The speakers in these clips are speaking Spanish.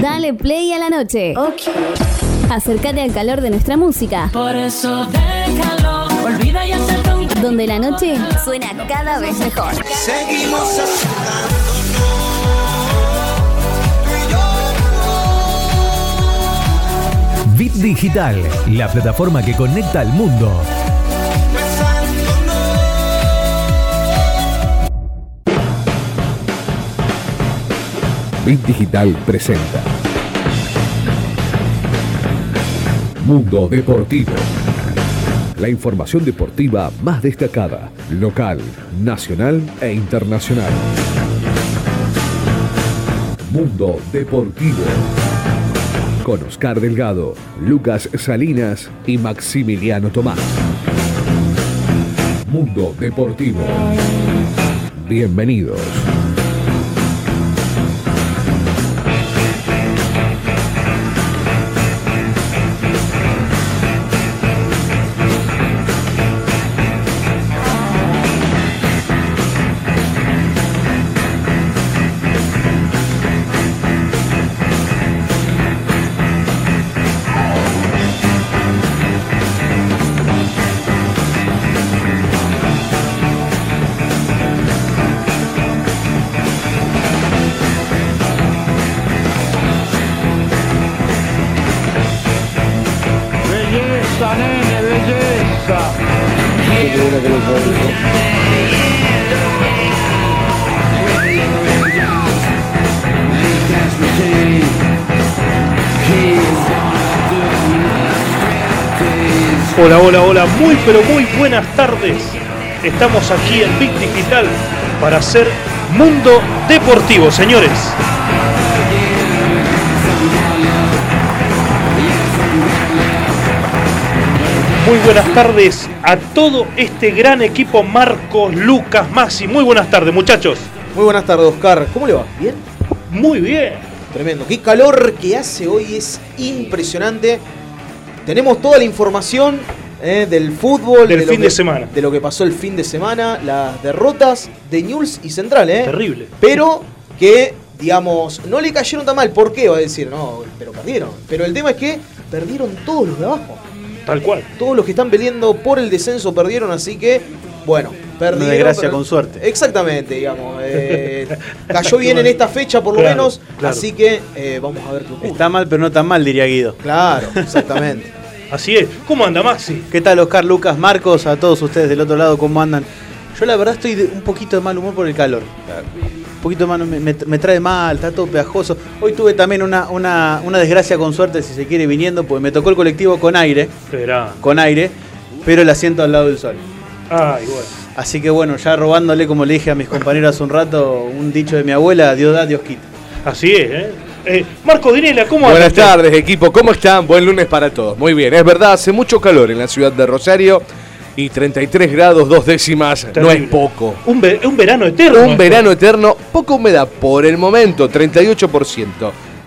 Dale play a la noche. Acércate al calor de nuestra música. Por eso déjalo, olvida y un Donde la noche suena cada vez mejor. Seguimos Bit Digital, la plataforma que conecta al mundo. Bit Digital presenta Mundo Deportivo. La información deportiva más destacada, local, nacional e internacional. Mundo Deportivo. Con Oscar Delgado, Lucas Salinas y Maximiliano Tomás. Mundo Deportivo. Bienvenidos. Muy pero muy buenas tardes. Estamos aquí en Big Digital para hacer Mundo Deportivo, señores. Muy buenas tardes a todo este gran equipo Marcos, Lucas, Maxi. Muy buenas tardes, muchachos. Muy buenas tardes, Oscar. ¿Cómo le va? ¿Bien? Muy bien. Tremendo. Qué calor que hace hoy es impresionante. Tenemos toda la información eh, del fútbol. Del lo fin que- de semana. De lo que pasó el fin de semana, las derrotas de News y Central, ¿eh? Terrible. Pero que, digamos, no le cayeron tan mal. ¿Por qué? Va a decir, no, pero perdieron. Pero el tema es que perdieron todos los de abajo. Tal cual. Todos los que están peleando por el descenso perdieron, así que, bueno, perdieron. Una desgracia pero- con suerte. Exactamente, digamos. eh, cayó bien en esta fecha por lo Claro, menos, claro. así que eh, vamos a ver qué ocurre. Está mal, pero no tan mal, diría Guido. Claro, exactamente. Así es. ¿Cómo anda, Maxi? ¿Qué tal, Oscar, Lucas, Marcos? A todos ustedes del otro lado, ¿cómo andan? Yo la verdad estoy de un poquito de mal humor por el calor. Un poquito de mal, me, me- me trae mal, está todo pegajoso. Hoy tuve también una, una, una desgracia con suerte, si se quiere, viniendo, porque me tocó el colectivo con aire, Verá. con aire, pero el asiento al lado del sol. Ay, bueno. Así que bueno, ya robándole, como le dije a mis compañeros hace un rato, un dicho de mi abuela, Dios da, Dios quita. Así es, ¿eh? Eh, Marco Dinela, ¿cómo Buenas tardes, equipo. ¿Cómo están? Buen lunes para todos. Muy bien, es verdad, hace mucho calor en la ciudad de Rosario y 33 grados, dos décimas, no es poco. Un, ve- un verano eterno. Un verano eterno, poca humedad por el momento, 38%.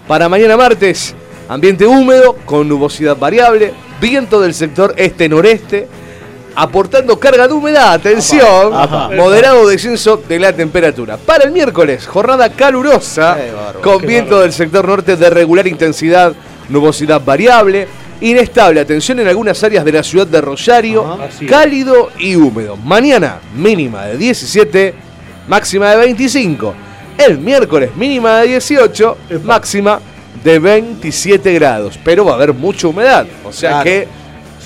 Para mañana martes, ambiente húmedo con nubosidad variable, viento del sector este-noreste, aportando carga de humedad, atención, moderado descenso de la temperatura. Para el miércoles, jornada calurosa, con viento del sector norte de regular intensidad, nubosidad variable, inestable, atención en algunas áreas de la ciudad de Rosario, cálido y húmedo. Mañana, mínima de 17, máxima de 25. El miércoles, mínima de 18, Epa. máxima de 27 grados. Pero va a haber mucha humedad. O sea Claro. que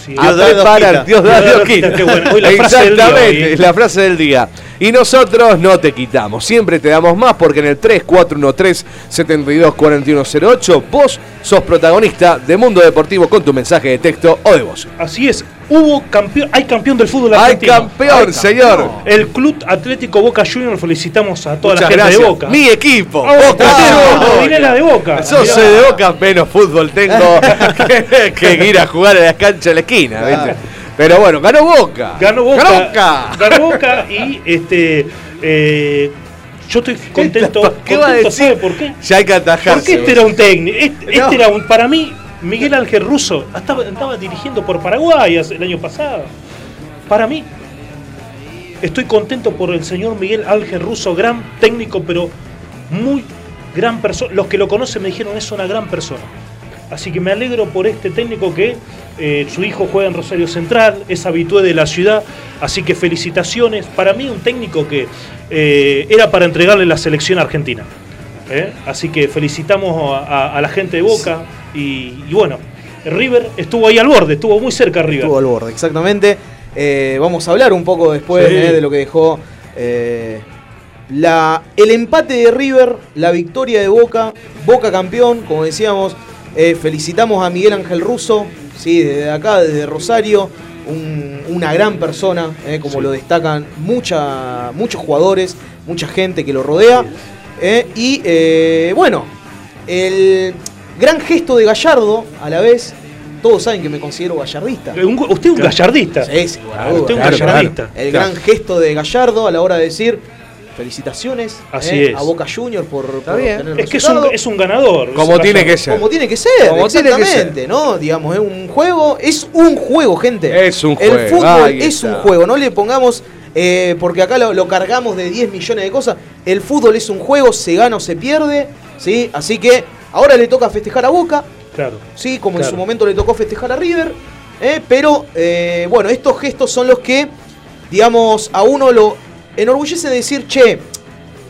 Sí. a Dios da, Dios preparar, quita. Dios da, Dios quita. Qué bueno. Hoy la frase del día, Exactamente, hoy. es la frase del día. Y nosotros no te quitamos, siempre te damos más porque en el 3413-724108 vos sos protagonista de Mundo Deportivo con tu mensaje de texto o de voz. Así es. Hubo campeón, hay campeón del fútbol ¡Ay, argentino. campeón, señor! El Club Atlético Boca Juniors felicitamos a toda Muchas la gente gracias. de Boca. Mi equipo, Ah, Boca. Marco Dinela de Boca. Yo soy de Boca, menos fútbol tengo que, que ir a jugar a las canchas de la esquina, ¿viste? Pero bueno, ganó Boca. Ganó Boca. Ganó Boca. Ganó Boca y este eh, yo estoy contento. ¿Qué va a decir? ¿sabe por qué? Ya hay que atajarse. Porque este era un técnico. Este, No. este era un, para mí, Miguel Ángel Russo estaba, estaba dirigiendo por Paraguay el año pasado. Para mí, estoy contento por el señor Miguel Ángel Russo, gran técnico, pero muy gran persona. Los que lo conocen me dijeron es una gran persona. Así que me alegro por este técnico que eh, su hijo juega en Rosario Central, es habitué de la ciudad, así que felicitaciones. Para mí un técnico que eh, era para entregarle la selección argentina. ¿eh? Así que felicitamos a, a- a la gente de Boca y, y bueno, River estuvo ahí al borde, estuvo muy cerca River. Estuvo al borde, exactamente. Eh, vamos a hablar un poco después Sí. eh, de lo que dejó eh, la, el empate de River, la victoria de Boca, Boca campeón, como decíamos. Eh, felicitamos a Miguel Ángel Russo, ¿sí? desde acá, desde Rosario, un- una gran persona, eh, como Sí. lo destacan mucha, muchos jugadores, mucha gente que lo rodea. eh, y bueno, el gran gesto de Gallardo, a la vez, todos saben que me considero gallardista. Un- usted es un gallardista. Sí, sí, bueno, Claro, usted es un claro, gallardista. El gran gesto de Gallardo a la hora de decir felicitaciones Así eh, es. a Boca Juniors por, por bien. el Es que es un, es un ganador. Como tiene que ser. Como tiene que ser, Como tiene que exactamente, ¿no? Digamos, es un juego, es un juego, gente. Es un El juego, fútbol ahí es está. un juego, no le pongamos, eh, porque acá lo, lo cargamos de 10 millones de cosas. El fútbol es un juego, se gana o se pierde, ¿sí? Así que ahora le toca festejar a Boca, Claro. ¿sí? Como en su momento le tocó festejar a River. ¿eh? Pero, eh, bueno, estos gestos son los que, digamos, a uno lo enorgullece de decir, che,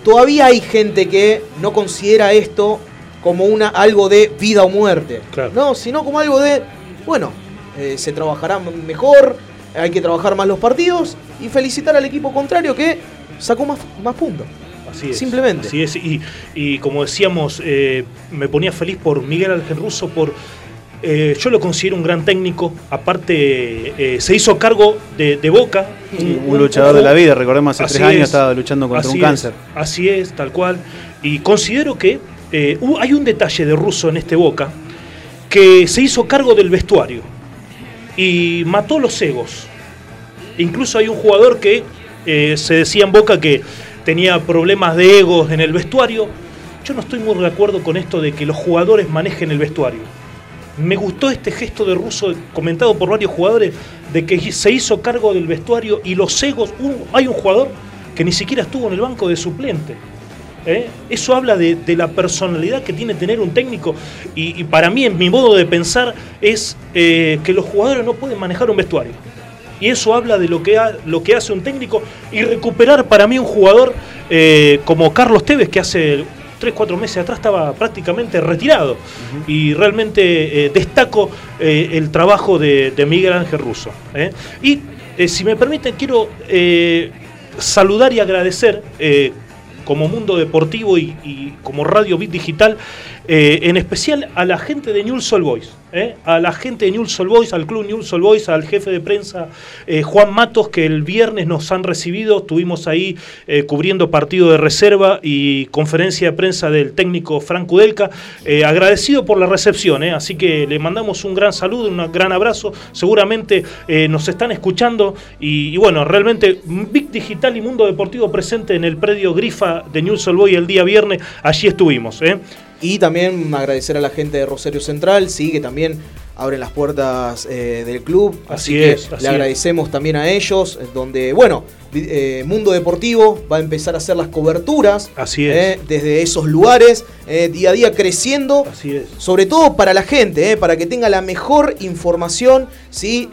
todavía hay gente que no considera esto como una, algo de vida o muerte. Claro. No, sino como algo de, bueno, eh, se trabajará mejor, hay que trabajar más los partidos y felicitar al equipo contrario que sacó más, más puntos. Así es. Simplemente. Así es. Y, y como decíamos, eh, me ponía feliz por Miguel Ángel Russo, por. Eh, yo lo considero un gran técnico. Aparte, eh, se hizo cargo de, de Boca. Un, luchador de la vida, recordemos, hace Así tres años es. estaba luchando contra un es, cáncer. Así es, tal cual. Y considero que eh, hay un detalle de Russo en este Boca que se hizo cargo del vestuario y mató los egos. Incluso hay un jugador que se decía en Boca que tenía problemas de egos en el vestuario. Yo no estoy muy de acuerdo con esto de que los jugadores manejen el vestuario. Me gustó este gesto de Russo comentado por varios jugadores de que se hizo cargo del vestuario y los egos. hay un jugador que ni siquiera estuvo en el banco de suplente. ¿eh? Eso habla de, la personalidad que tiene tener un técnico y, para mí, en mi modo de pensar, es eh, que los jugadores no pueden manejar un vestuario. Y eso habla de lo que, lo que hace un técnico y recuperar para mí un jugador eh, como Carlos Tevez, que hace 3, 4 meses atrás estaba prácticamente retirado. Y realmente eh, destaco eh, el trabajo de, de Miguel Ángel Russo. ¿eh? Y si me permiten, quiero saludar y agradecer como Mundo Deportivo y, y como Radio Bit Digital, eh, en especial a la gente de Newell's Old Boys, ¿eh? a la gente de Newell's Old Boys, al club Newell's Old Boys, al jefe de prensa eh, Juan Matos, que el viernes nos han recibido, estuvimos ahí cubriendo partido de reserva y conferencia de prensa del técnico Frank Kudelka, eh, agradecido por la recepción, así que le mandamos un gran saludo, un gran abrazo, seguramente nos están escuchando y, y bueno, realmente Big Digital y Mundo Deportivo presente en el predio Grifa de Newell's Old Boys el día viernes, allí estuvimos. Y también agradecer a la gente de Rosario Central, sí, que también abren las puertas eh, del club. Así que es, así le es. agradecemos también a ellos, eh, donde, bueno, eh, Mundo Deportivo va a empezar a hacer las coberturas Así es. eh, desde esos lugares, día a día creciendo. Así es. Sobre todo para la gente, para que tenga la mejor información, ¿sí?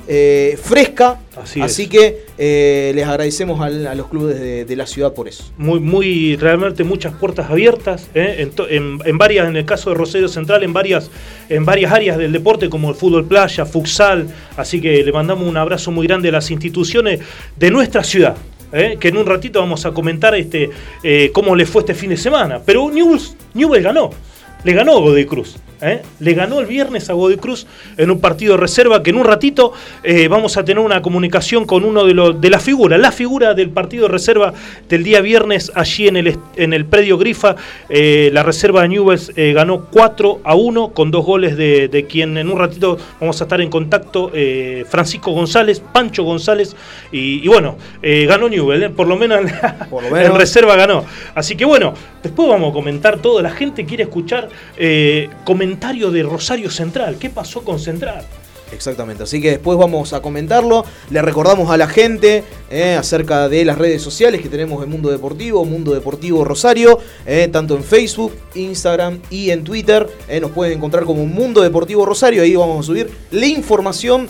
Fresca. Así que eh, les agradecemos a los clubes de, de la ciudad por eso. muy, muy, realmente muchas puertas abiertas, ¿eh? en, to- en- en varias, en el caso de Rosario Central, en varias, en varias áreas del deporte, como el fútbol playa, futsal, así que le mandamos un abrazo muy grande a las instituciones de nuestra ciudad. ¿eh? que en un ratito vamos a comentar este, cómo le fue este fin de semana. Pero Newell's, Newell's ganó, le ganó Godoy Cruz. ¿Eh? Le ganó el viernes a Godoy Cruz en un partido de reserva que en un ratito eh, vamos a tener una comunicación con uno de, los de las figuras, la figura del partido de reserva del día viernes allí en el, en el predio Grifa. Eh, la reserva de Newell's ganó 4 a 1 con dos goles de, de quien en un ratito vamos a estar en contacto, Francisco González, Pancho González, y, y bueno, ganó Newell, por lo menos en, la- Por lo menos. en reserva ganó. Así que bueno, después vamos a comentar todo. La gente quiere escuchar eh, comentario de Rosario Central. ¿Qué pasó con Central? Exactamente, así que después vamos a comentarlo. Le recordamos a la gente eh, acerca de las redes sociales que tenemos en Mundo Deportivo, Mundo Deportivo Rosario, eh, tanto en Facebook, Instagram y en Twitter. Eh, nos pueden encontrar como Mundo Deportivo Rosario, ahí vamos a subir la información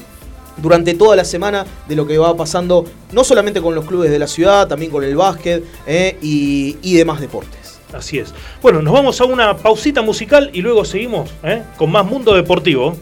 durante toda la semana de lo que va pasando, no solamente con los clubes de la ciudad, también con el básquet y, y demás deportes. Así es. Bueno, nos vamos a una pausita musical y luego seguimos ¿eh? con más Mundo Deportivo.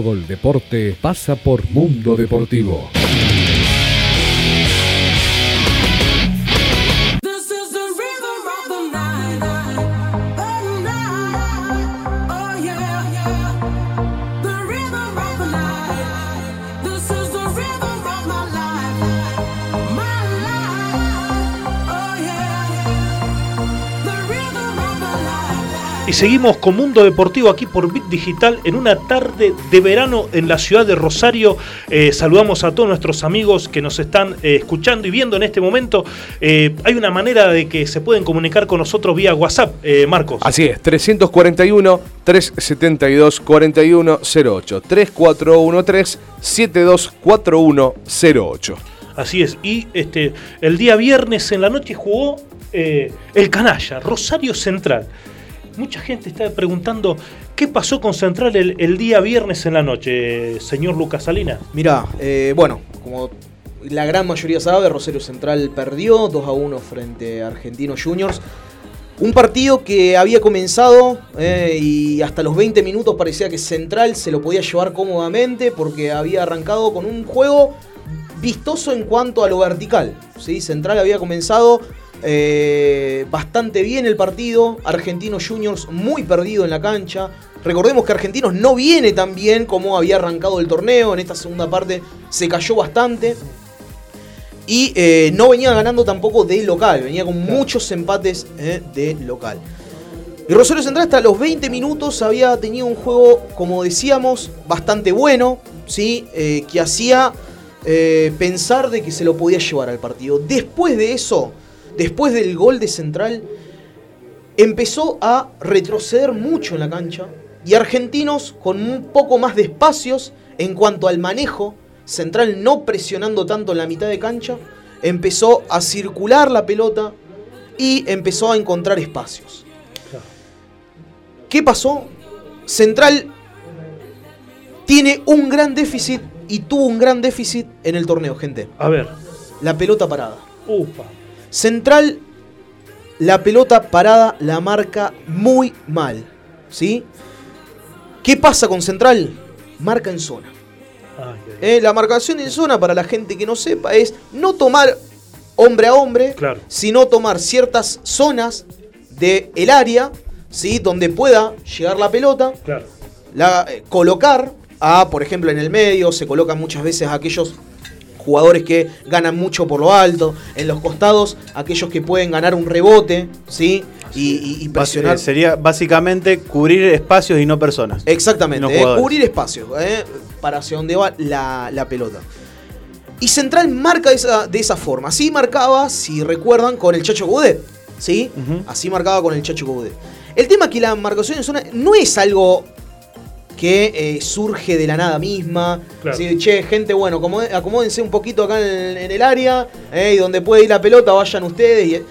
Todo el deporte pasa por Mundo Deportivo. Seguimos con Mundo Deportivo aquí por Bit Digital en una tarde de verano en la ciudad de Rosario. Eh, saludamos a todos nuestros amigos que nos están eh, escuchando y viendo en este momento. Eh, hay una manera de que se pueden comunicar con nosotros vía WhatsApp, Marcos. Así es, 341-372-4108. 3413-724108. Así es. Y este, el día viernes en la noche jugó el canalla, Rosario Central. Mucha gente está preguntando qué pasó con Central el, día viernes en la noche, señor Lucas Salinas. Mirá, eh, bueno, como la gran mayoría sabe, Rosario Central perdió 2 a 1 frente a Argentinos Juniors. Un partido que había comenzado eh, y hasta los 20 minutos parecía que Central se lo podía llevar cómodamente porque había arrancado con un juego vistoso en cuanto a lo vertical. ¿sí? Central había comenzado eh, bastante bien el partido, Argentinos Juniors muy perdido en la cancha. Recordemos que Argentinos no viene tan bien como había arrancado el torneo, en esta segunda parte se cayó bastante. Y eh, no venía ganando tampoco de local, venía con muchos empates eh, de local. Y Rosario Central hasta los 20 minutos había tenido un juego, como decíamos, bastante bueno, ¿sí? Que hacía pensar de que se lo podía llevar al partido. Después de eso, después del gol de Central, empezó a retroceder mucho en la cancha y Argentinos con un poco más de espacios en cuanto al manejo, Central no presionando tanto en la mitad de cancha, empezó a circular la pelota y empezó a encontrar espacios. ¿Qué pasó? Central tiene un gran déficit y tuvo un gran déficit en el torneo, gente. A ver. La pelota parada. Upa. Central, la pelota parada la marca muy mal. ¿Sí? ¿Qué pasa con Central? Marca en zona. Eh, la marcación en zona, para la gente que no sepa, es no tomar hombre a hombre, Claro. sino tomar ciertas zonas del el área, ¿sí? donde pueda llegar la pelota, Claro. la, eh, colocar a, por ejemplo, en el medio, se colocan muchas veces aquellos jugadores que ganan mucho por lo alto, en los costados, aquellos que pueden ganar un rebote, ¿sí? Y, y- presionar. eh, sería básicamente cubrir espacios y no personas. Exactamente, No eh, cubrir espacios eh, para hacia donde va la, la pelota. Y Central marca esa- de esa forma. Así marcaba, si recuerdan, con el Chacho Coudet. ¿Sí? Así marcaba con el Chacho Coudet. El tema es que la marcación en zona no es algo que eh, surge de la nada misma. Claro. Sí, che, gente, bueno, acomódense un poquito acá en el, en el área. eh, y donde puede ir la pelota, vayan ustedes. y-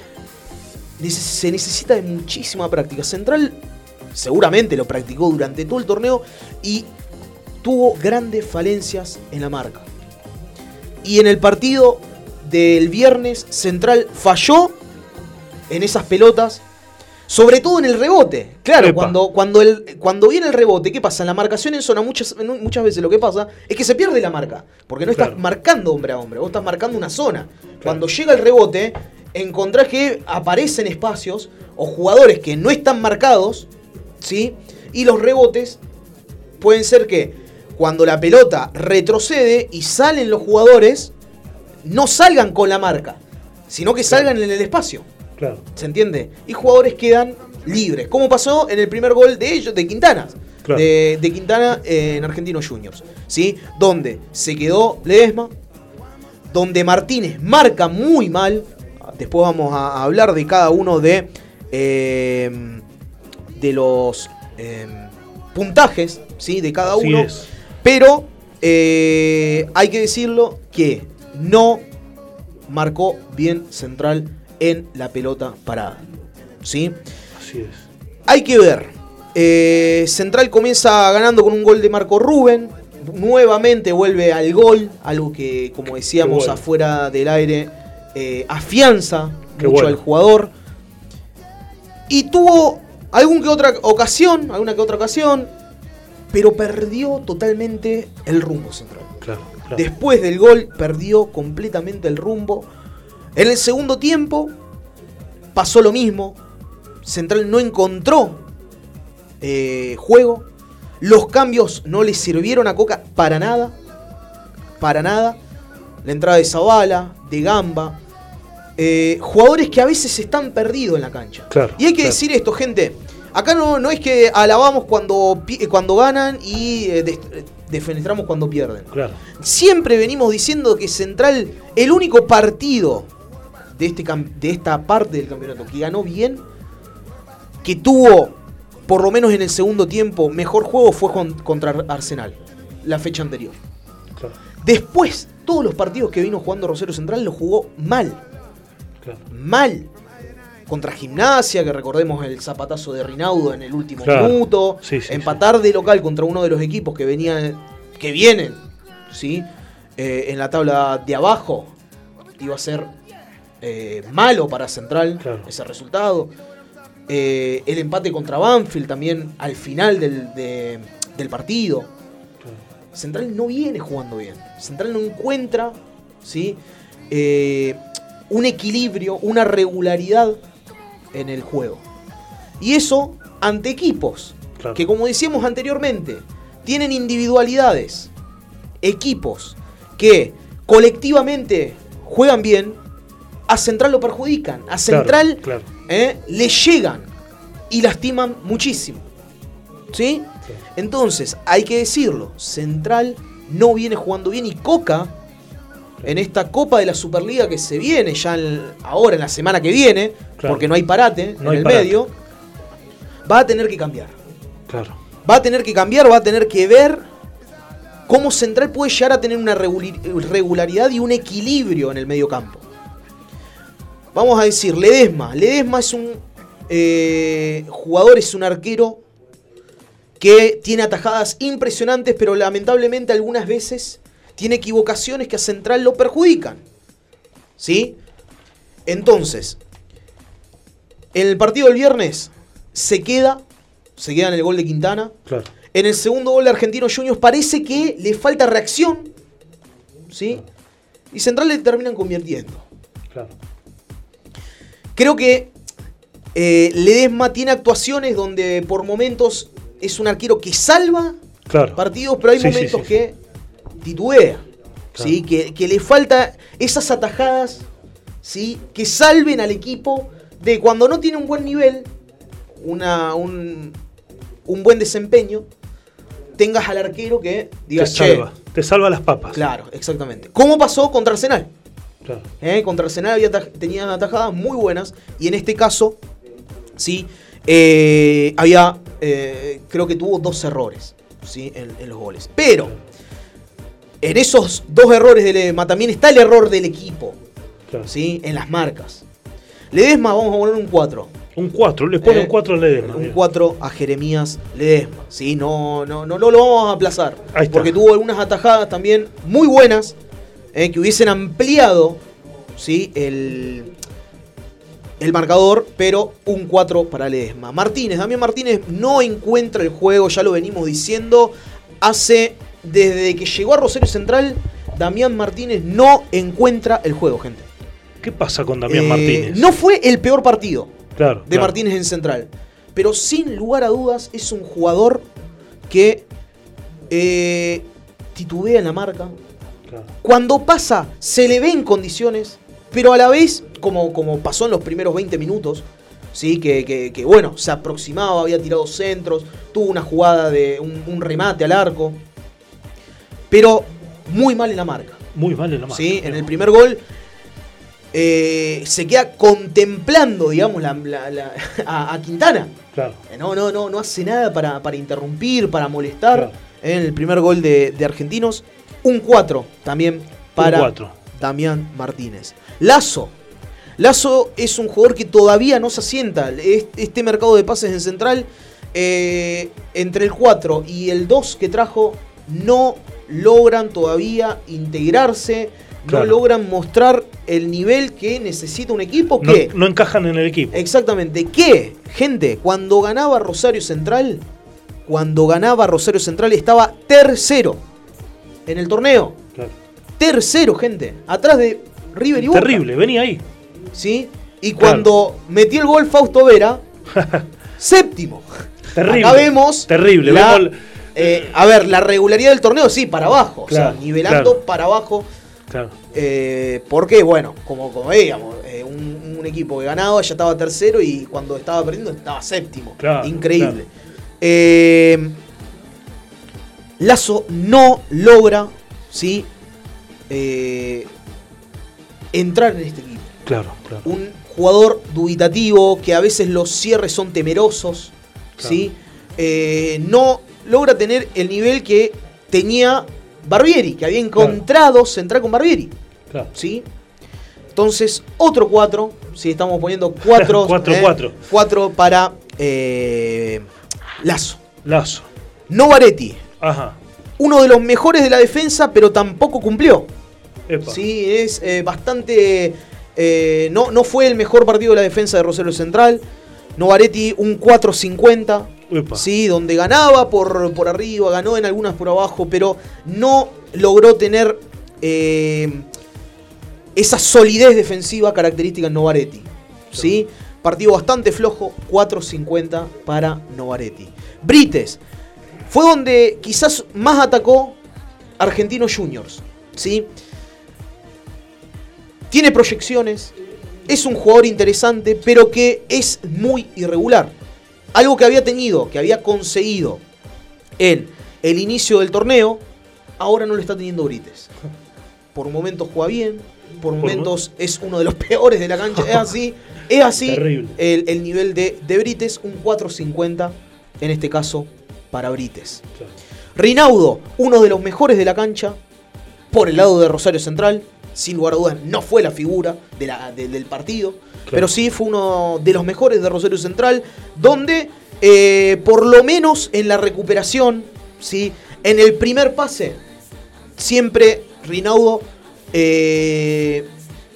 Neces- se necesita de muchísima práctica. Central seguramente lo practicó durante todo el torneo y tuvo grandes falencias en la marca. Y en el partido del viernes, Central falló en esas pelotas, sobre todo en el rebote. Claro, Epa. cuando, cuando, el, cuando viene el rebote, ¿qué pasa? En la marcación en zona muchas, muchas veces lo que pasa es que se pierde la marca, porque no Claro. estás marcando hombre a hombre, vos estás marcando una zona. Cuando llega el rebote, encontrás que aparecen espacios o jugadores que no están marcados, ¿sí? Y los rebotes pueden ser que cuando la pelota retrocede y salen los jugadores, no salgan con la marca, sino que salgan en el espacio. Claro. ¿Se entiende? Y jugadores quedan libres. Como pasó en el primer gol de ellos, de Quintana. Claro. De, de Quintana eh, en Argentinos Juniors. ¿Sí? Donde se quedó Ledesma. Donde Martínez marca muy mal. Después vamos a hablar de cada uno de. eh, de los eh, puntajes. ¿Sí? De cada Así uno. es. Pero eh, hay que decirlo que no marcó bien Central en la pelota parada. ¿Sí? Así es. Hay que ver. Eh, Central comienza ganando con un gol de Marco Rubén. Nuevamente vuelve al gol. Algo que, como decíamos, bueno. afuera del aire, eh, afianza Qué mucho bueno. al jugador. Y tuvo algún que otra ocasión, alguna que otra ocasión. pero perdió totalmente el rumbo central. Claro, claro. Después del gol perdió completamente el rumbo. En el segundo tiempo pasó lo mismo. Central no encontró eh, juego. Los cambios no le sirvieron a Coca para nada. Para nada. La entrada de Zavala, de Gamba. eh, jugadores que a veces están perdidos en la cancha. Claro, y hay que claro. decir esto, gente. Acá no, no es que alabamos cuando, pi- cuando ganan y eh, defenestramos cuando pierden. Claro. Siempre venimos diciendo que Central, el único partido de, este, de esta parte del campeonato que ganó bien, que tuvo, por lo menos en el segundo tiempo, mejor juego fue con- contra Arsenal, la fecha anterior. Claro, Después, todos los partidos que vino jugando Rosario Central los jugó mal, claro. mal. Contra Gimnasia, que recordemos el zapatazo de Rinaudo en el último Claro. minuto. Sí, sí, empatar de local contra uno de los equipos que venían, que vienen, ¿sí? Eh, en la tabla de abajo, iba a ser eh, malo para Central Claro. ese resultado. Eh, el empate contra Banfield también al final del, de- del partido. Central no viene jugando bien. Central no encuentra ¿sí? Eh, un equilibrio, una regularidad en el juego. Y eso ante equipos Claro. que, como decíamos anteriormente, tienen individualidades. Equipos que colectivamente juegan bien, a Central lo perjudican. A Central claro. ¿eh? le llegan y lastiman muchísimo. ¿Sí? Entonces, hay que decirlo, Central no viene jugando bien y Coca, en esta Copa de la Superliga que se viene ya en- ahora, en la semana que viene, Claro. porque no hay parate No en hay el parate. medio, va a tener que cambiar. Claro. Va a tener que cambiar, va a tener que ver cómo Central puede llegar a tener una regularidad y un equilibrio en el medio campo. Vamos a decir, Ledesma. Ledesma es un eh, jugador, es un arquero que tiene atajadas impresionantes, pero lamentablemente algunas veces tiene equivocaciones que a Central lo perjudican. ¿Sí? Entonces, en el partido del viernes se queda, se queda en el gol de Quintana. Claro. En el segundo gol de Argentinos Juniors parece que le falta reacción. ¿Sí? Y Central le terminan convirtiendo. Claro. Creo que eh, Ledesma tiene actuaciones donde por momentos es un arquero que salva Claro. partidos, pero hay Sí, momentos sí, sí. que titubea. Claro. ¿sí? Que, que le falta esas atajadas ¿sí? que salven al equipo de cuando no tiene un buen nivel, una, un, un buen desempeño, tengas al arquero que Te diga, che, salva. Te salva las papas. claro, exactamente. ¿Cómo pasó contra Arsenal? Claro. ¿eh? Contra Arsenal había tenían atajadas muy buenas y en este caso, sí, eh, había, eh, creo que tuvo dos errores, sí, en, en los goles. Pero en esos dos errores de Ledesma también está el error del equipo, Claro. sí, en las marcas. Ledesma vamos a poner un 4. Un 4, le pone Eh, un 4 al Ledesma. Un bien. 4 a Jeremías Ledesma. ¿sí? No, no, no, no lo vamos a aplazar. Porque tuvo algunas atajadas también muy buenas eh, que hubiesen ampliado ¿sí? el, el marcador, pero un 4 para Ledesma. Martínez, Damián Martínez no encuentra el juego, ya lo venimos diciendo. Hace, desde que llegó a Rosario Central, Damián Martínez no encuentra el juego, gente. ¿Qué pasa con Damián Eh, Martínez? No fue el peor partido claro, de claro. Martínez en Central. Pero sin lugar a dudas es un jugador que eh, titubea en la marca. Claro. Cuando pasa, se le ve en condiciones, pero a la vez, como, como pasó en los primeros 20 minutos, ¿sí? que, que- que, bueno, se aproximaba, había tirado centros, tuvo una jugada de un, un remate al arco, pero muy mal en la marca. Muy mal en la mano. ¿sí? En el primer gol eh, se queda contemplando, digamos, la- la- la- a, a Quintana. Claro. Eh, No, no, no, no hace nada para, para interrumpir, para molestar. Claro. En el primer gol de, de Argentinos. Un 4 también para cuatro. Damián Martínez. Lazo. Lazo es un jugador que todavía no se asienta. Es- Este mercado de pases en central, eh, entre el 4 y el 2 que trajo, no logran todavía integrarse, Claro. no logran mostrar el nivel que necesita un equipo No, que... no encajan en el equipo. Exactamente. Que, gente, cuando ganaba Rosario Central, cuando ganaba Rosario Central estaba tercero en el torneo. Claro. Tercero, gente. Atrás de River y Boca. Terrible, venía ahí. ¿Sí? Y cuando metió el gol Fausto Vera, séptimo. Terrible. Acá vemos. Terrible. la- vemos el- eh, a ver, la regularidad del torneo, sí, para abajo. Claro, o sea, nivelando para abajo. claro. Eh, porque, bueno, como, como veíamos, eh, un, un equipo que ganaba ya estaba tercero y cuando estaba perdiendo estaba séptimo. Claro, Increíble. Eh, Lazo no logra, ¿sí? Eh, entrar en este equipo. Claro, claro. Un jugador dubitativo, que a veces los cierres son temerosos, Claro. ¿sí? Eh, no logra tener el nivel que tenía Barbieri, que había encontrado central con Barbieri. Claro. ¿sí? Entonces, otro 4, si estamos poniendo 4 Cuatro, cuatro. 4 para eh, Lazo. Lazo. Novaretti, Ajá. uno de los mejores de la defensa, pero tampoco cumplió. Epa. Sí, es eh, bastante. eh, no, no fue el mejor partido de la defensa de Rosario Central. Novaretti un 4.50. Epa. Sí, donde ganaba por, por arriba, ganó en algunas por abajo, pero no logró tener eh, esa solidez defensiva característica en Novaretti. ¿sí? Partido bastante flojo, 4.50 para Novaretti. Brites, fue donde quizás más atacó Argentinos Juniors. ¿sí? Tiene proyecciones, es un jugador interesante, pero que es muy irregular. Algo que había tenido, que había conseguido en el inicio del torneo, ahora no lo está teniendo Brites. Por momentos juega bien, por momentos es uno de los peores de la cancha. Es así, es así el, el nivel de, de Brites, un 4.50 en este caso para Brites. Claro. Rinaudo, uno de los mejores de la cancha, por el lado de Rosario Central, sin lugar a dudas, no fue la figura de la- de- del partido, pero sí fue uno de los mejores de Rosario Central, donde eh, por lo menos en la recuperación, ¿sí? en el primer pase, siempre Rinaudo eh,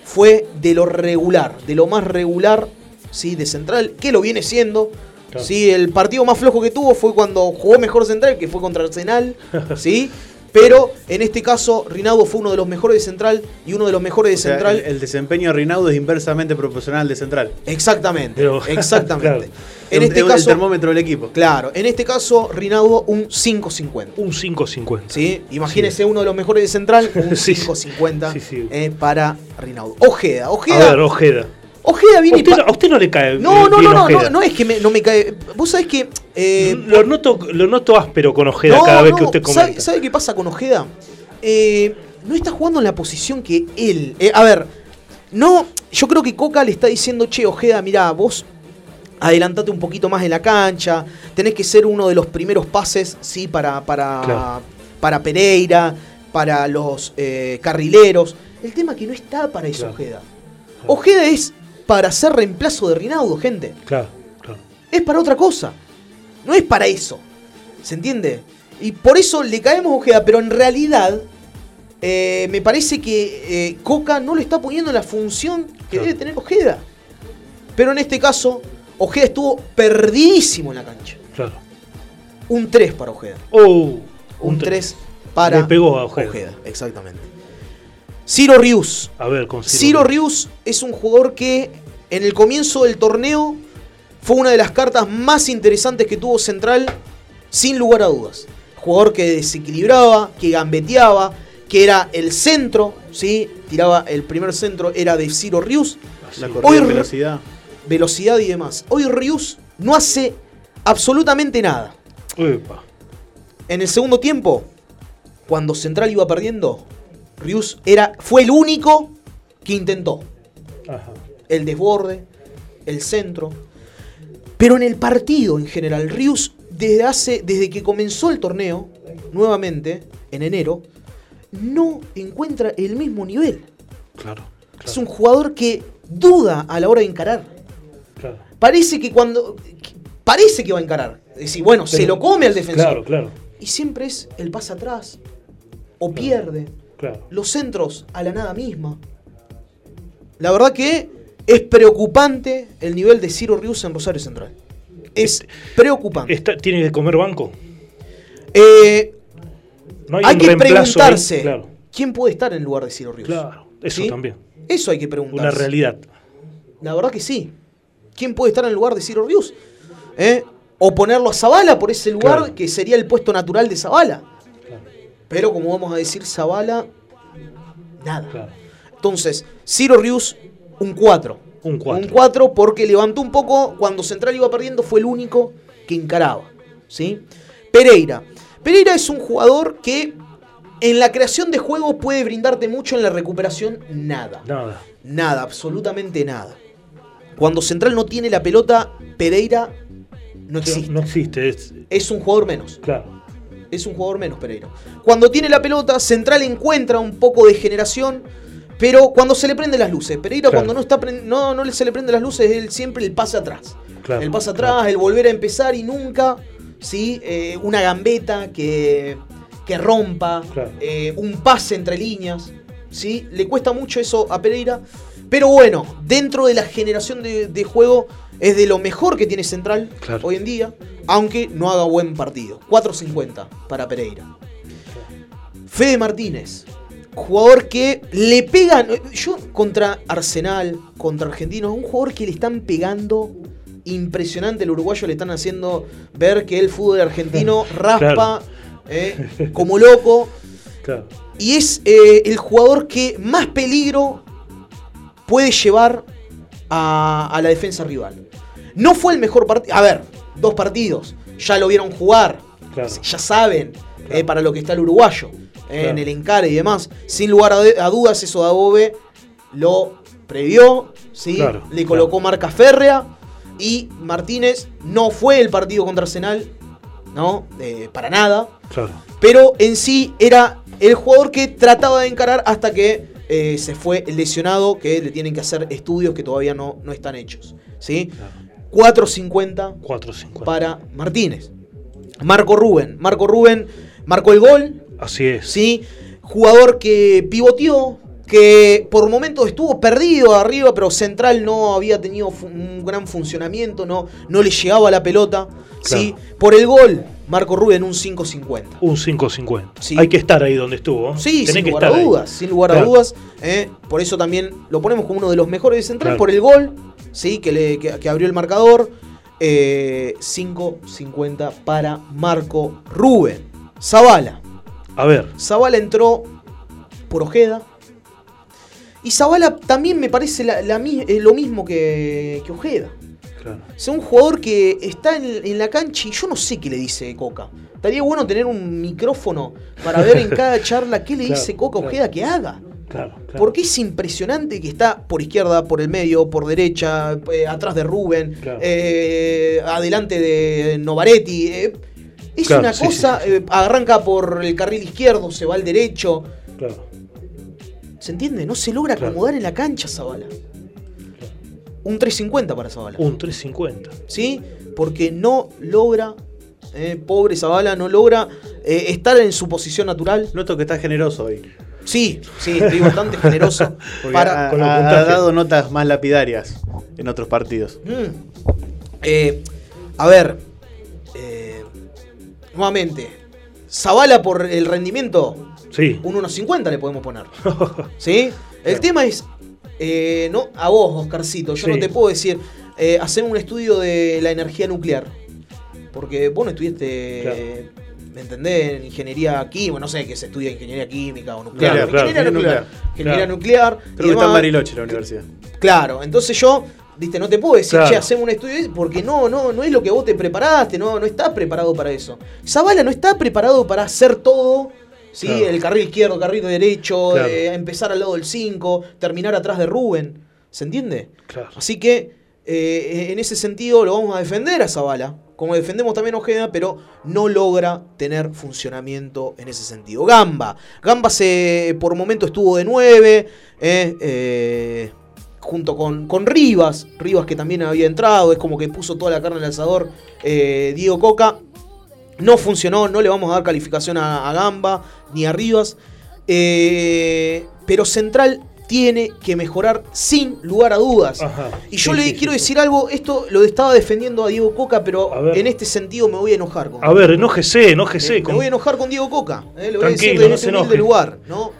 fue de lo regular, de lo más regular ¿sí? de Central, que lo viene siendo. Claro. Sí, el partido más flojo que tuvo fue cuando jugó mejor Central, que fue contra Arsenal. ¿sí? Pero en este caso, Rinaudo fue uno de los mejores de Central y uno de los mejores de O sea, Central. el, el desempeño de Rinaudo es inversamente proporcional de Central. Exactamente, Pero- exactamente. claro. En Es este el caso, termómetro del equipo. claro, en este caso, Rinaudo un 5.50. Un 5.50. ¿Sí? Imagínese uno de los mejores de Central, un Sí. 5.50 Sí, sí. eh, para Rinaudo. Ojeda, A Ojeda. ver, Ojeda. Ojeda ¿A viene. usted, a usted no le cae no, no, no, no, no, no es que no me cae. Vos sabés que. eh, lo, noto, lo noto áspero con Ojeda cada vez que usted ¿sabe, comenta. sabe qué pasa con Ojeda? Eh, no está jugando en la posición que él. eh, a ver, no. Yo creo que Coca le está diciendo, che, Ojeda, mirá, vos adelantate un poquito más en la cancha. Tenés que ser uno de los primeros pases, sí, para, para, para Pereira, para los carrileros. El tema es que no está para eso. Ojeda. Ojeda es para ser reemplazo de Rinaudo, gente. Claro, claro. Es para otra cosa. No es para eso. ¿Se entiende? Y por eso le caemos a Ojeda, pero en realidad eh, me parece que eh, Coca no le está poniendo la función que Claro. debe tener Ojeda. Pero en este caso, Ojeda estuvo perdidísimo en la cancha. claro. Un 3 para Ojeda. Oh, Un tres. 3 para Le pegó a Ojeda. Exactamente. Ciro Rius. A ver, con Ciro Rius es un jugador que en el comienzo del torneo fue una de las cartas más interesantes que tuvo Central, sin lugar a dudas. Jugador que desequilibraba, que gambeteaba, que era el centro, ¿sí? tiraba el primer centro, era de Ciro Rius, La Hoy velocidad. velocidad y demás. Hoy Rius no hace absolutamente nada. Epa. En el segundo tiempo, cuando Central iba perdiendo, Rius era, fue el único que intentó. Ajá. el desborde, el centro. Pero en el partido en general, Rius desde hace, desde que comenzó el torneo, nuevamente, en enero, no encuentra el mismo nivel. Claro, Es un jugador que duda a la hora de encarar. claro. Parece que cuando. Parece que va a encarar. Es decir, bueno, se lo come al defensor. Claro, claro, Y siempre es el pase atrás. O pierde. Claro. Los centros a la nada misma. La verdad que es preocupante el nivel de Ciro Rius en Rosario Central. es preocupante. Está- ¿Tiene que comer banco? Eh, No hay que ahí, preguntarse claro, quién puede estar en lugar de Ciro Ríos. claro, eso ¿Sí? también. Eso hay que preguntarse. Una realidad. La verdad que sí. ¿Quién puede estar en el lugar de Ciro Ríos? ¿Eh? O ponerlo a Zavala por ese lugar Claro. que sería el puesto natural de Zavala. Pero como vamos a decir, Zavala, nada. Claro. Entonces, Ciro Rius, un 4. Un 4. Un 4 porque levantó un poco, cuando Central iba perdiendo, fue el único que encaraba. ¿sí? Pereira. Pereira es un jugador que en la creación de juego puede brindarte mucho, en la recuperación nada. Nada. Nada, absolutamente nada. Cuando Central no tiene la pelota, Pereira no existe. No existe. Es, Es un jugador menos. claro. Es un jugador menos, Pereira. Cuando tiene la pelota, Central encuentra un poco de generación, pero cuando se le prenden las luces. Pereira Claro. cuando no, está no, no se le prenden las luces, él siempre el pase atrás. Claro, el pase atrás, el volver a empezar y nunca, ¿sí? Eh, una gambeta que, que rompa, eh, un pase entre líneas, ¿sí? Le cuesta mucho eso a Pereira. Pero bueno, dentro de la generación de, de juego es de lo mejor que tiene Central Claro. hoy en día, aunque no haga buen partido. 4.50 para Pereira. Fede Martínez, jugador que le pegan. Yo contra Arsenal, contra Argentinos, un jugador que le están pegando impresionante. El uruguayo le están haciendo ver que el fútbol argentino raspa eh, como loco. Claro. Y es eh, el jugador que más peligro puede llevar a, a la defensa rival. No fue el mejor partido. A ver, dos partidos. Ya lo vieron jugar. Claro. Ya saben eh, para lo que está el uruguayo. eh. En el encare y demás. Sin lugar a, dudas, eso Dabobe lo previó. ¿sí? Le colocó marca férrea. Y Martínez no fue el partido contra Arsenal. ¿No? Eh, para nada Claro. pero en sí era el jugador que trataba de encarar hasta que eh, se fue lesionado, que le tienen que hacer estudios que todavía no, no están hechos. ¿sí? 4.50 4.50. para Martínez. Marco Rubén. Marco Rubén marcó el gol, Así es. ¿sí? Jugador que pivoteó, que por momentos estuvo perdido arriba, pero Central no había tenido un gran funcionamiento, no, no le llegaba la pelota, ¿sí? Por el gol, Marco Rubén un 5.50. Un 5.50. Sí. Hay que estar ahí donde estuvo. Sí, Tenés sin que lugar a estar dudas, sin lugar a Claro. dudas. ¿eh? Por eso también lo ponemos como uno de los mejores de Central Claro. por el gol, ¿sí? que, le, que, que abrió el marcador. Eh, 5.50 para Marco Rubén. Zavala. A ver. Zavala entró por Ojeda. Y Zavala también me parece la- eh, lo mismo que, que Ojeda. Claro. O sea, un jugador que está en, en la cancha y yo no sé qué le dice Coca. Estaría bueno tener un micrófono para ver en cada charla qué le Claro, dice Coca. Ojeda que haga. Claro. claro. Porque es impresionante que está por izquierda, por el medio, por derecha, eh, atrás de Rubén, Claro. eh, adelante de Novaretti. eh. es una cosa, sí, sí, sí. arranca por el carril izquierdo, se va al derecho. Claro. ¿Se entiende? No se logra acomodar en la cancha Zabala. Un 3.50 para Zabala. Un 3.50. ¿sí? Porque no logra, eh, pobre Zabala, no logra eh, estar en su posición natural. Noto que está generoso hoy. Sí, sí, estoy bastante generoso. Para, ha, ha- dado notas más lapidarias en otros partidos. Mm. Eh, a ver, eh, nuevamente, Zabala por el rendimiento, Sí. un 1.50 le podemos poner. ¿Sí? El tema es, eh, no, a vos, Oscarcito, yo Sí. no te puedo decir, eh, hacemos un estudio de la energía nuclear. Porque vos no estudiaste, Claro. ¿me entendés? En ingeniería química, no sé qué se estudia ingeniería química o nuclear. Claro, claro, ingeniería nuclear. Ingeniería nuclear. Creo que está en demás. Bariloche la universidad. Claro, entonces yo, viste, no te puedo decir, Claro. che, hacemos un estudio, porque no, no, no es lo que vos te preparaste, no, no estás preparado para eso. Zavala no está preparado para hacer todo, ¿sí? Claro. El carril izquierdo, carril derecho, Claro. eh, empezar al lado del 5, terminar atrás de Rubén. ¿Se entiende? Claro. Así que, eh, en ese sentido, lo vamos a defender a Zavala, como defendemos también a Ojeda, pero no logra tener funcionamiento en ese sentido. Gamba. Gamba se, por momento estuvo de 9, junto con, con Rivas. Rivas que también había entrado, es como que puso toda la carne el asador eh, Diego Coca. No funcionó, no le vamos a dar calificación a, a Gamba ni a Rivas. Eh, pero Central tiene que mejorar sin lugar a dudas. Ajá. Y yo Sí, le sí, quiero sí, decir algo, esto lo estaba defendiendo a Diego Coca, pero ver. en este sentido me voy a enojar con A ver, enójese, enójese. Eh, me con- voy a enojar con Diego Coca. eh, le voy a decir desde no este se humilde enoje. lugar, ¿no?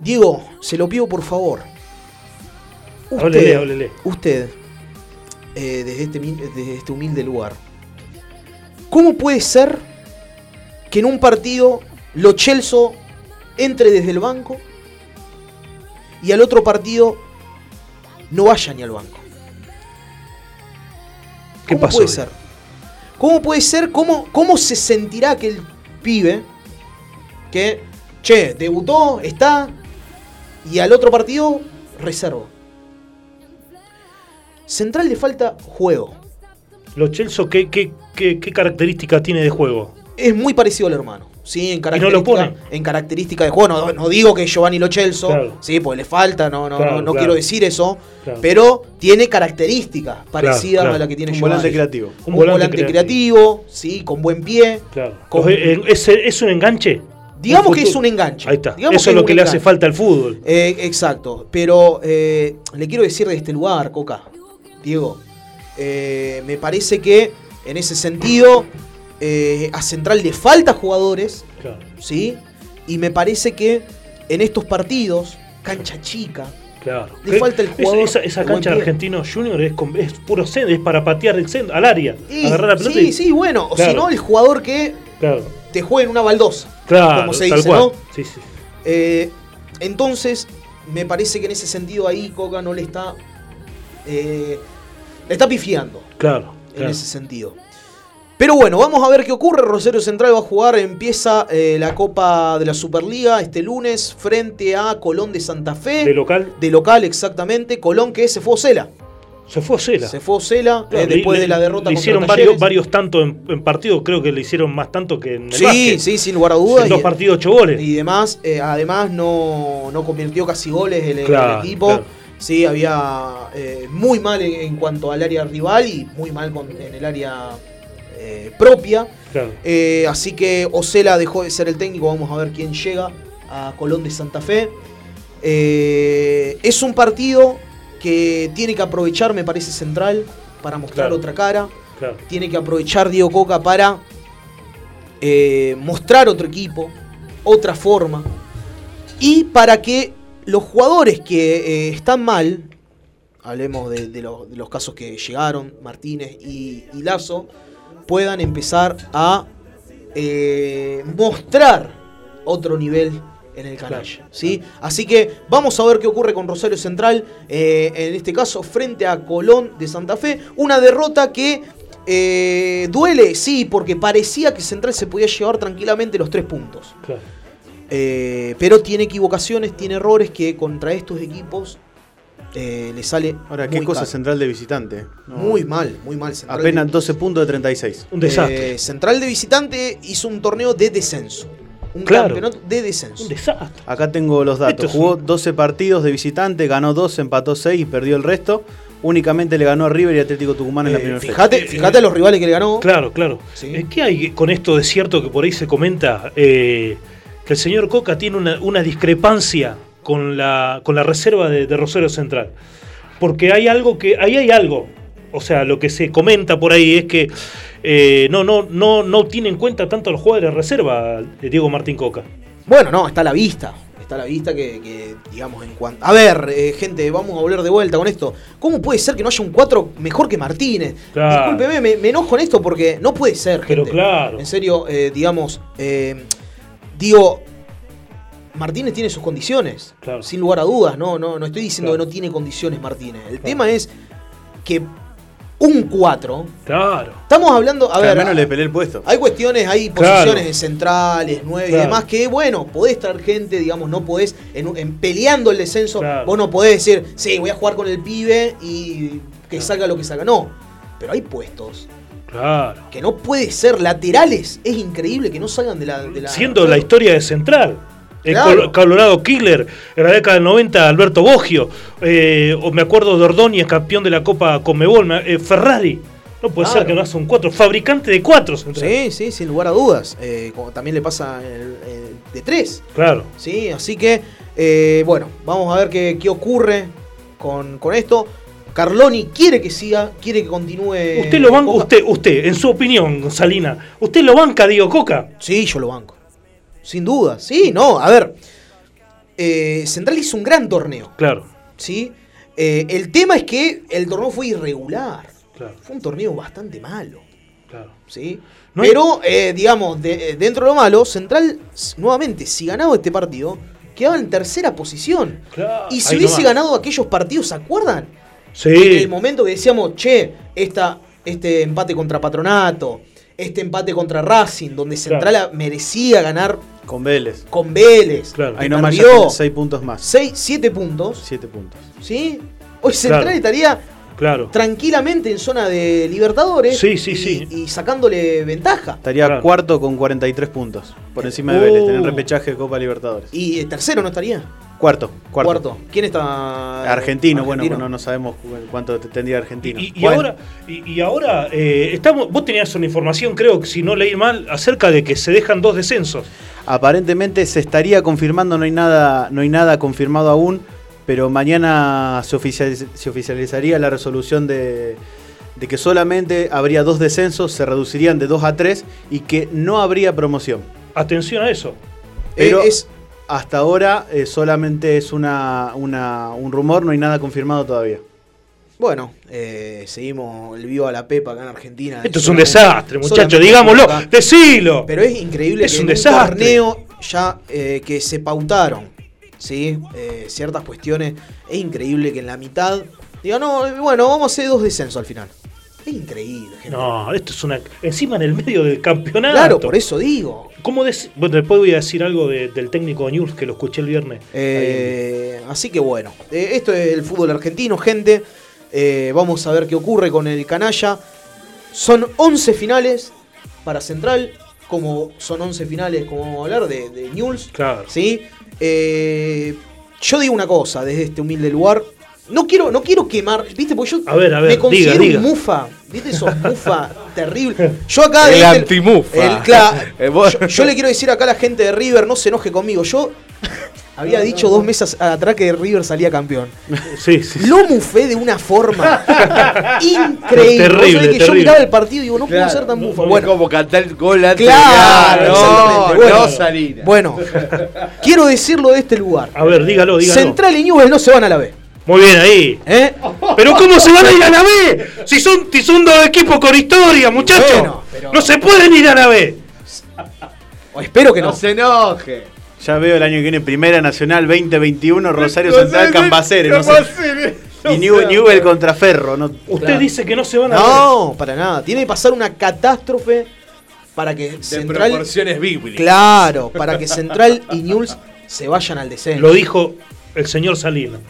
Diego, se lo pido por favor. Háblele, háblele. Usted, eh, desde, este, desde este humilde lugar, ¿cómo puede ser que en un partido Lo Celso entre desde el banco y al otro partido no vaya ni al banco? ¿Qué ¿Cómo pasó? puede ser? ¿Cómo puede ser? ¿Cómo, ¿Cómo se sentirá aquel pibe que, che, debutó, está, y al otro partido, reserva? Central le falta juego. Lo Chelsea, ¿qué, qué, qué, qué característica tiene de juego? Es muy parecido al hermano. Sí, en no lo característica, ponen. en característica de juego. No, no digo que Giovanni Lo Celso, Claro. sí, pues le falta, no, no, Claro, no, no claro. quiero decir eso, Claro. pero tiene características parecidas claro. a la que tiene Un Giovanni. volante creativo. Un, volante, creativo. sí, con buen pie. Claro. Con- ¿Es, es- es un enganche? Digamos Un que es un enganche. Ahí está. Digamos Eso es que lo que le hace falta al fútbol. Eh, exacto, pero eh, le quiero decir de este lugar, Coca, Diego, eh, me parece que en ese sentido eh, a Central le falta jugadores, Claro. ¿sí? Y me parece que en estos partidos, cancha chica, Claro. Le falta el jugador esa cancha de. Argentino Junior es, con- es puro centro, es para patear el centro, al área, y- agarrar la pelota. sí, y- sí, bueno, o si no, el jugador que te juega en una baldosa, claro, como se dice. ¿no? Sí, sí. Eh, entonces, me parece que en ese sentido ahí Coca no le está. eh, está pifiando Claro, en claro. ese sentido. Pero bueno, vamos a ver qué ocurre. Rosario Central va a jugar, empieza eh, la Copa de la Superliga este lunes frente a Colón de Santa Fe. De local De local, exactamente. Colón que se fue a Ocela. se fue a Cela. Se fue a Ocela Claro, eh, después le- de la derrota le contra hicieron Talleres. varios, varios tantos en, en partido, creo que le hicieron más tanto que en el Sí, básquet. sí, sin lugar a dudas. En dos partidos, ocho goles. Y demás, eh, además no, no convirtió casi goles el, el Claro, equipo. claro. Sí, había eh, muy mal en, en cuanto al área rival y muy mal con- en el área eh, propia. Claro. Eh, así que Ocela dejó de ser el técnico. Vamos a ver quién llega a Colón de Santa Fe. Es un partido que tiene que aprovechar, me parece central, para mostrar Claro. otra cara Claro. tiene que aprovechar Diego Coca para mostrar otro equipo, otra forma, y para que los jugadores que eh, están mal, hablemos de, de los, de los casos que llegaron, Martínez y, y Lazo, puedan empezar a eh, mostrar otro nivel en el canal. Claro. ¿sí? Así que vamos a ver qué ocurre con Rosario Central, eh, en este caso frente a Colón de Santa Fe. Una derrota que eh, duele, sí, porque parecía que Central se podía llevar tranquilamente los tres puntos. claro. Eh, pero tiene equivocaciones, tiene errores que contra estos equipos eh, le sale Ahora, muy qué cosa caro. central de visitante. No, Muy mal, muy mal. Central Apenas de- 12 puntos de 36. Un desastre. eh, Central de visitante hizo un torneo de descenso. Un Claro. campeonato de descenso. Un desastre. Acá tengo los datos. Es Jugó un- 12 partidos de visitante, ganó 12, empató 6 y perdió el resto. Únicamente le ganó a River y Atlético Tucumán en la primera fecha. fíjate, fíjate a los rivales que le ganó. Claro, claro. Sí. ¿Qué hay con esto de cierto que por ahí se comenta eh, que el señor Coca tiene una, una discrepancia con la, con la reserva de, de Rosario Central? Porque hay algo que. Ahí hay algo. O sea, lo que se comenta por ahí es que eh, no, no, no, no tiene en cuenta tanto a los jugadores de reserva de Diego Martín Coca. Bueno, no, está a la vista. Está a la vista que, que, digamos, en cuanto. A ver, eh, gente, vamos a volver de vuelta con esto. ¿Cómo puede ser que no haya un 4 mejor que Martínez? Claro. Discúlpeme, me, me enojo en esto porque no puede ser, Pero gente. claro. En serio, eh, digamos, eh, digo, Martínez tiene sus condiciones, Claro. sin lugar a dudas, no, no, no estoy diciendo Claro. que no tiene condiciones Martínez. El tema es que un 4, Claro. estamos hablando, a ver, al menos le peleé el puesto. hay cuestiones, hay posiciones de centrales, nueve y Claro. demás, que bueno, podés traer gente, digamos, no podés, en, en peleando el descenso, Claro. vos no podés decir, sí, voy a jugar con el pibe y que salga lo que salga. No, pero hay puestos Claro. que no puede ser laterales. Es increíble que no salgan de la. de la- Siendo la historia de Central. Claro. Colorado Killer, en la década del 90, Alberto Boggio. eh, o me acuerdo de Ordóñez, campeón de la Copa Conmebol. me- eh, Ferrari. No puede Claro. ser que no hace un 4. Fabricante de 4 Central. Sí, sí, sin lugar a dudas. Eh, como también le pasa el- el de tres. Claro. Sí, así que bueno, vamos a ver qué, qué ocurre con, con esto. Carloni quiere que siga, quiere que continúe. Usted lo banca, Coca. usted, usted, en su opinión, Salina, ¿usted lo banca Diego Coca? Sí, yo lo banco. Sin duda, sí, no, a ver. eh, Central hizo un gran torneo, Claro, ¿sí? Eh, el tema es que el torneo fue irregular. claro, Fue un torneo bastante malo, claro. ¿sí? No hay- Pero, eh, digamos, de- dentro de lo malo, Central, nuevamente, si ganaba este partido, quedaba en tercera posición. Claro. Y si Ahí hubiese nomás. ganado aquellos partidos, ¿se acuerdan? En Sí, el momento que decíamos, che, esta, este empate contra Patronato, este empate contra Racing, donde Central Claro. merecía ganar Con Vélez. con Vélez. Claro. Ahí nomás ya perdió tiene 6 puntos más. 6, 7 puntos, 7 puntos. ¿sí? Hoy Central Claro. estaría claro. tranquilamente en zona de Libertadores Sí, sí, y, sí. y sacándole ventaja. Estaría Claro. cuarto con 43 puntos. Por encima de Oh. Vélez. Tener repechaje de Copa Libertadores. Y el tercero no estaría. Cuarto. Cuarto. ¿Quién está? Argentino, bueno, no, no sabemos cu- cuánto te- tendría Argentino. Y, y Bueno, ahora, y, y ahora eh, estamos, vos tenías una información, creo que si no leí mal, acerca de que se dejan dos descensos. Aparentemente se estaría confirmando, no hay nada, no hay nada confirmado aún, pero mañana se, oficializ- se oficializaría la resolución de, de que solamente habría dos descensos, se reducirían de 2 a 3 y que no habría promoción. Atención a eso. Pero Eh, es, hasta ahora eh, solamente es una, una- un rumor, no hay nada confirmado todavía. bueno, eh, seguimos el vivo a la Pepa acá en Argentina. Esto es un desastre, muchachos, digámoslo, acá. decilo. Pero es increíble Es que un en desastre. torneo ya eh, que se pautaron ¿sí? Eh, ciertas cuestiones, es increíble que en la mitad diga, no, bueno, vamos a hacer dos descensos al final. Es increíble, gente. No, esto es una. Encima en el medio del campeonato. Claro, por eso digo. ¿Cómo bueno, después voy a decir algo de- del técnico News que lo escuché el viernes. Eh, así que bueno, eh, esto es el fútbol argentino, gente. Eh, vamos a ver qué ocurre con el canalla. Son 11 finales para Central, como son 11 finales, como vamos a hablar, de, de Newell's. Claro. ¿sí? Yo digo una cosa desde este humilde lugar. No quiero, no quiero quemar, ¿viste? Porque yo A ver, a ver, me considero diga, diga. un mufa. ¿Viste esos mufa terrible? Yo acá. El ¿viste? antimufa. yo, yo le quiero decir acá a la gente de River, no se enoje conmigo. Yo había dicho dos meses atrás que River salía campeón. Sí, sí. Lo mufé de una forma increíble. Terrible, que yo miraba el partido y digo, no puedo ser tan mufa. Bueno, Bueno, como cantar el gol antes Claro. No, Bueno. no Salina. bueno, quiero decirlo de este lugar. A ver, dígalo, dígalo. Central y Newell's no se van a la B. Muy bien ahí. ¿eh? Pero ¿cómo se van a ir a la B? Si son, si son dos equipos con historia, muchachos. Bueno, pero- No se pueden ir a la B. O espero que no no. se enoje. Ya veo el año que viene Primera Nacional 2021, Rosario No Central, sé, Cambaceres. No sé. Y New- Newell contra Ferro. No, Usted Claro. dice que no se van a No, para nada. Tiene que pasar una catástrofe para que De Central. proporciones bíblicas. Claro, para que Central y Newell's se vayan al descenso. Lo dijo el señor Salinas.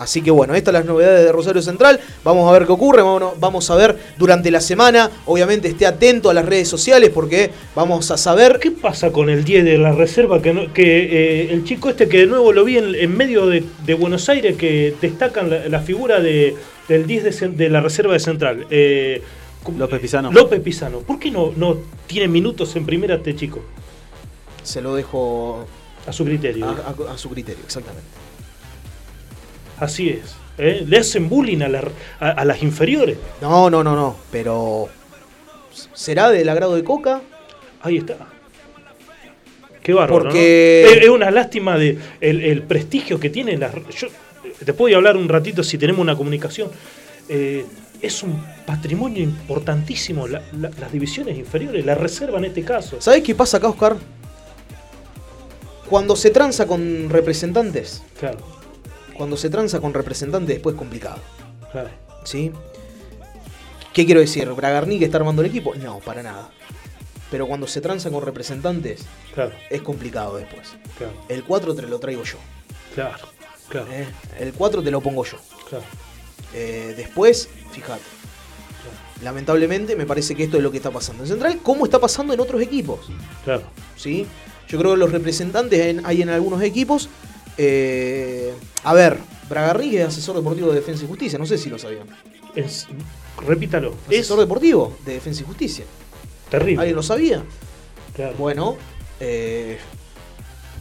Así que bueno, estas son las novedades de Rosario Central. Vamos a ver qué ocurre. Vamos, a ver durante la semana. Obviamente esté atento a las redes sociales porque vamos a saber. ¿Qué pasa con el 10 de la reserva? Que, no- que eh, el chico este que de nuevo lo vi en, en medio de, de Buenos Aires, que destacan la, la figura de, del 10 de, la reserva de Central. Eh, ¿cómo- López Pizano. López Pizano. ¿Por qué no, no tiene minutos en primera este chico? Se lo dejo A su criterio. a, a- a su criterio, exactamente. Así es. ¿eh? Le hacen bullying a, la- a- a las inferiores. No, no, no, no. Pero. ¿Será del agrado de Coca? Ahí está. Qué bárbaro. Porque- ¿no? Es, es una lástima de el, el prestigio que tiene las. Yo te puedo hablar un ratito si tenemos una comunicación. Eh, es un patrimonio importantísimo la- la- las divisiones inferiores, la reserva en este caso. ¿Sabés qué pasa acá, Oscar? Cuando se tranza con representantes, Claro, cuando se tranza con representantes después es complicado. claro. ¿Sí? ¿Qué quiero decir? ¿Bragarni que está armando el equipo? No, para nada. Pero cuando se tranza con representantes Claro, es complicado después. claro, El 4 te lo traigo yo. claro, claro, ¿eh? El 4 te lo pongo yo. claro. Eh, después, fíjate. Lamentablemente me parece que esto es lo que está pasando en Central, como está pasando en otros equipos. claro. ¿sí? Yo creo que los representantes en- hay en algunos equipos. Eh, a ver, Bragarni es asesor deportivo de Defensa y Justicia, no sé si lo sabían. Es- repítalo. Es Asesor deportivo de Defensa y Justicia. terrible. ¿Alguien lo sabía? Claro. Bueno, eh,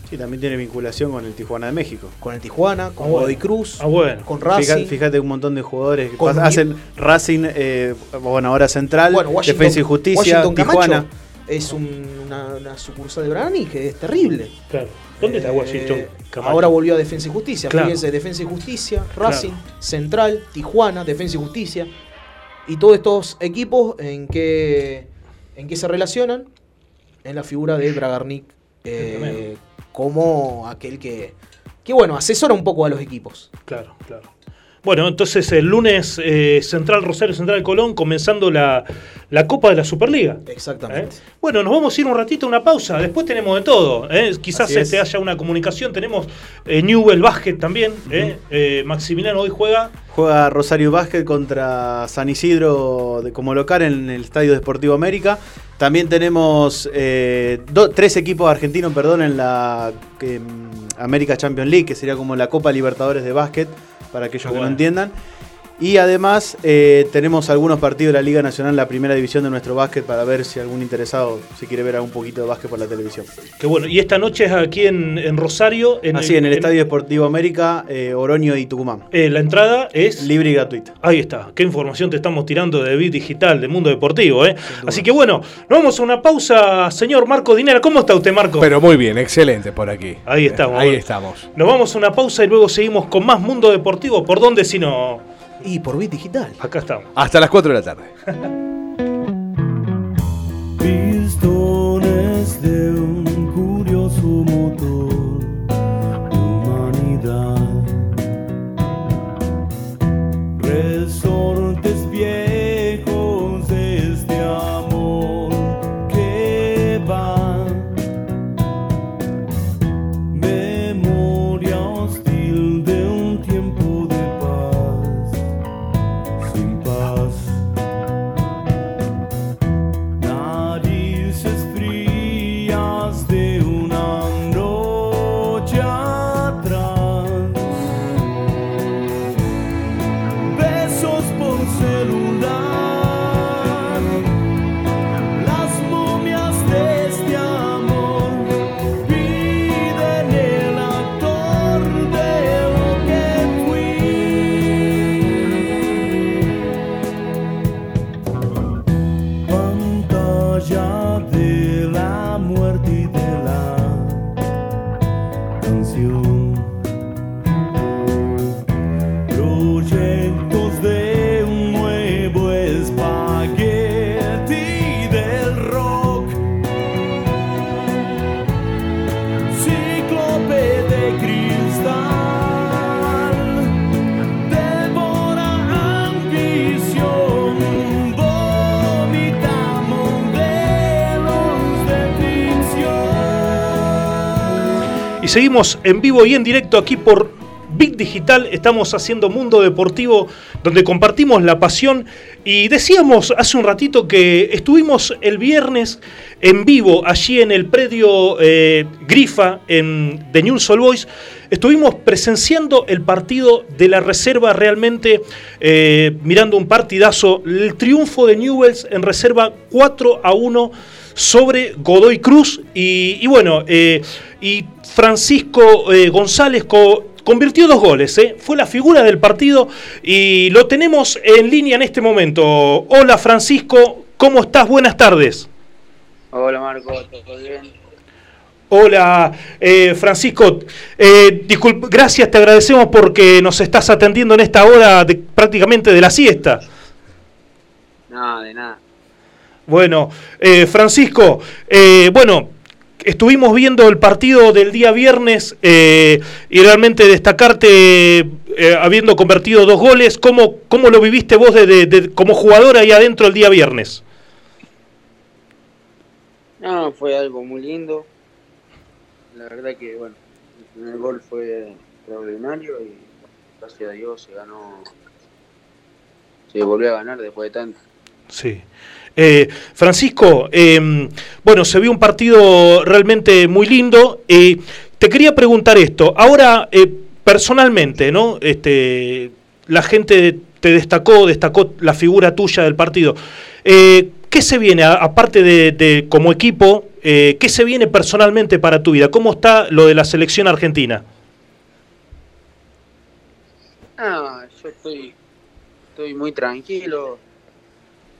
Sí, también tiene vinculación con el Tijuana de México. Con el Tijuana, con Ah, bueno. Godoy Cruz, Ah, bueno. con Racing. Fíjate, un montón de jugadores que hacen Racing, eh, bueno, ahora Central, Bueno, Washington- Defensa y Justicia, Washington Camacho Tijuana. es un- una, una sucursal de Brani que es terrible. Claro. ¿Dónde está Washington? Camacho? Ahora volvió a Defensa y Justicia. Claro. Fíjense, Defensa y Justicia, Racing, Central, Tijuana, Defensa y Justicia. Y todos estos equipos en que, en que se relacionan en la figura de Bragarnik eh, como aquel que, que, bueno, asesora un poco a los equipos. Claro, claro. Bueno, entonces el lunes eh, Central Rosario Central Colón comenzando la, la Copa de la Superliga. Exactamente. ¿eh? Bueno, nos vamos a ir un ratito a una pausa. Después tenemos de todo. ¿eh? Quizás es. este, haya una comunicación. Tenemos Newell Basket también. Maximiliano hoy juega. Juega Rosario Basket contra San Isidro de- como local en el Estadio Deportivo América. También tenemos do- tres equipos argentinos, perdón, en la eh, América Champions League, que sería como la Copa Libertadores de Básquet, para aquellos que Bueno. no entiendan. Y además eh, tenemos algunos partidos de la Liga Nacional, la primera división de nuestro básquet, para ver si algún interesado se quiere ver un poquito de básquet por la televisión. Que bueno, y esta noche es aquí en, en Rosario. En Así, en el Estadio Deportivo América, eh, Oroño y Tucumán. eh, la entrada es. Libre y gratuita. Ahí está, qué información te estamos tirando de Bit Digital, de Mundo Deportivo. ¿eh? Así que bueno, nos vamos a una pausa, señor Marco Dinera. ¿Cómo está usted, Marco? Pero muy bien, excelente por aquí. Ahí estamos. Ahí bueno. estamos. Nos vamos a una pausa y luego seguimos con más Mundo Deportivo. ¿Por dónde si no? Y por Bit Digital. Acá estamos. Hasta las 4 de la tarde. Pistones de Seguimos en vivo y en directo aquí por Big Digital. Estamos haciendo Mundo Deportivo, donde compartimos la pasión. Y decíamos hace un ratito que estuvimos el viernes en vivo allí en el predio eh, Grifa de News All Boys. Estuvimos presenciando el partido de la reserva realmente, eh, mirando un partidazo. El triunfo de Newells en reserva 4 a 1 sobre Godoy Cruz. Y, y bueno, eh, y Francisco eh, González co- convirtió dos goles. eh. Fue la figura del partido y lo tenemos en línea en este momento. Hola Francisco, ¿cómo estás? Buenas tardes. Hola Marco, ¿todo bien? Hola, eh, Francisco. Eh, gracias, te agradecemos porque nos estás atendiendo en esta hora de- prácticamente de la siesta. Nada, de nada. Bueno, eh, Francisco, eh, bueno, estuvimos viendo el partido del día viernes eh, y realmente destacarte eh, habiendo convertido dos goles. ¿Cómo, cómo lo viviste vos de, de- de- como jugador ahí adentro el día viernes? No, fue algo muy lindo. La verdad que, bueno, el primer gol fue extraordinario y gracias a Dios se ganó, se volvió a ganar después de tanto. Sí. Eh, Francisco, eh, bueno, se vio un partido realmente muy lindo. Eh, te quería preguntar esto. Ahora, eh, personalmente, ¿no? Este, la gente te destacó, destacó la figura tuya del partido. Eh, ¿Qué se viene, aparte de, de como equipo, eh, ¿qué se viene personalmente para tu vida? ¿Cómo está lo de la selección argentina? Ah, yo estoy muy tranquilo,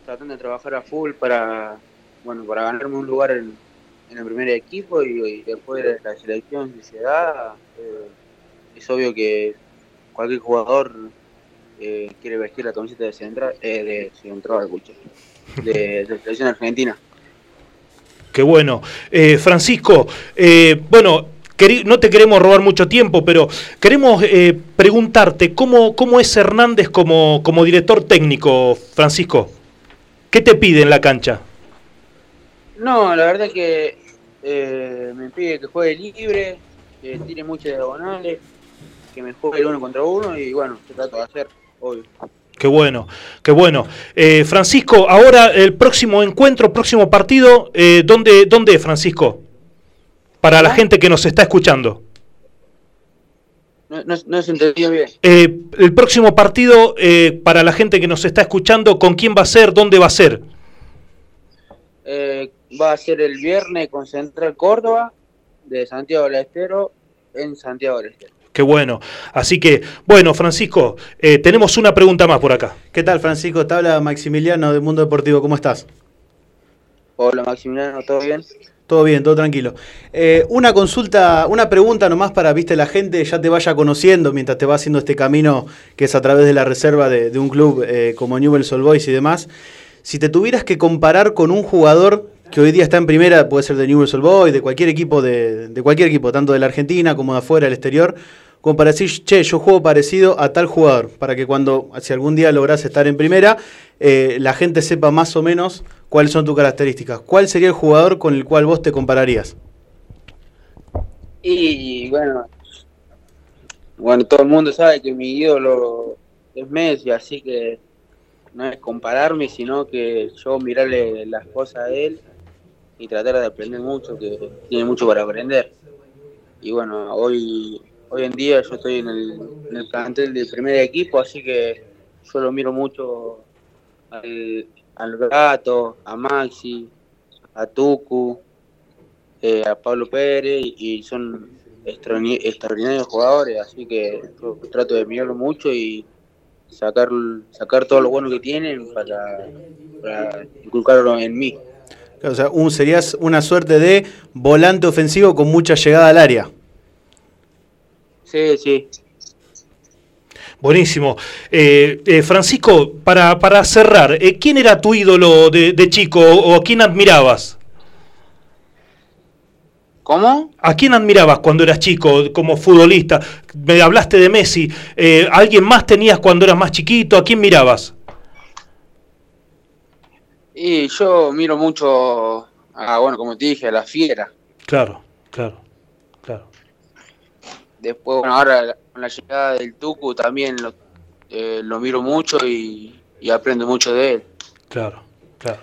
tratando de trabajar a full para, bueno, para ganarme un lugar en, en el primer equipo y, después de la selección si se da, eh, es obvio que cualquier jugador eh, quiere vestir la camiseta de central, eh, de central, de, de selección argentina. Qué bueno. Eh, Francisco, eh, bueno, no te queremos robar mucho tiempo, pero queremos eh, preguntarte cómo, cómo es Hernández como, como director técnico, Francisco. ¿Qué te pide en la cancha? No, la verdad que eh, me pide que juegue libre, que tire muchas diagonales, que me juegue el uno contra uno y bueno, se trato de hacer, obvio. Qué bueno, qué bueno. Eh, Francisco, ahora el próximo encuentro, próximo partido, eh, ¿dónde, ¿dónde es, Francisco? Para la gente que nos está escuchando. No, no, no se entendió bien. Eh, el próximo partido, eh, para la gente que nos está escuchando, ¿con quién va a ser? ¿Dónde va a ser? Eh, va a ser el viernes con Central Córdoba de Santiago del Estero en Santiago del Estero. Qué bueno. Así que, bueno, Francisco, eh, tenemos una pregunta más por acá. ¿Qué tal, Francisco? Te habla Maximiliano del Mundo Deportivo. ¿Cómo estás? Hola Maximiliano, ¿todo bien? Todo bien, todo tranquilo. Eh, una consulta, una pregunta nomás para, viste, la gente ya te vaya conociendo mientras te va haciendo este camino que es a través de la reserva de, un club eh, como Newell's Old Boys y demás. Si te tuvieras que comparar con un jugador que hoy día está en primera, puede ser de Newell's Old Boys, de cualquier equipo, de, de cualquier equipo, tanto de la Argentina como de afuera, del exterior, como para che, yo juego parecido a tal jugador, para que cuando, si algún día lográs estar en primera, eh, la gente sepa más o menos cuáles son tus características. ¿Cuál sería el jugador con el cual vos te compararías? Y bueno, bueno, todo el mundo sabe que mi ídolo es Messi, así que no es compararme, sino que yo mirarle las cosas a él y tratar de aprender mucho, que tiene mucho para aprender. Y bueno, hoy hoy en día yo estoy en el, en el plantel del primer equipo, así que yo lo miro mucho al, al Gato, a Maxi, a Tucu, eh, a Pablo Pérez y son extraordi- extraordinarios jugadores, así que yo trato de mirarlo mucho y sacar, sacar todo lo bueno que tienen para, para inculcarlo en mí. O sea, un, serías una suerte de volante ofensivo con mucha llegada al área. Sí, sí. Buenísimo. Eh, eh, Francisco, para, para cerrar, eh, ¿quién era tu ídolo de, de chico o a quién admirabas? ¿Cómo? ¿A quién admirabas cuando eras chico como futbolista? Me hablaste de Messi. Eh, ¿Alguien más tenías cuando eras más chiquito? ¿A quién mirabas? Y yo miro mucho, a, bueno, como te dije, a la fiera. Claro, claro. Después, bueno, ahora con la llegada del Tucu también lo, eh, lo miro mucho y, y aprendo mucho de él. Claro, claro.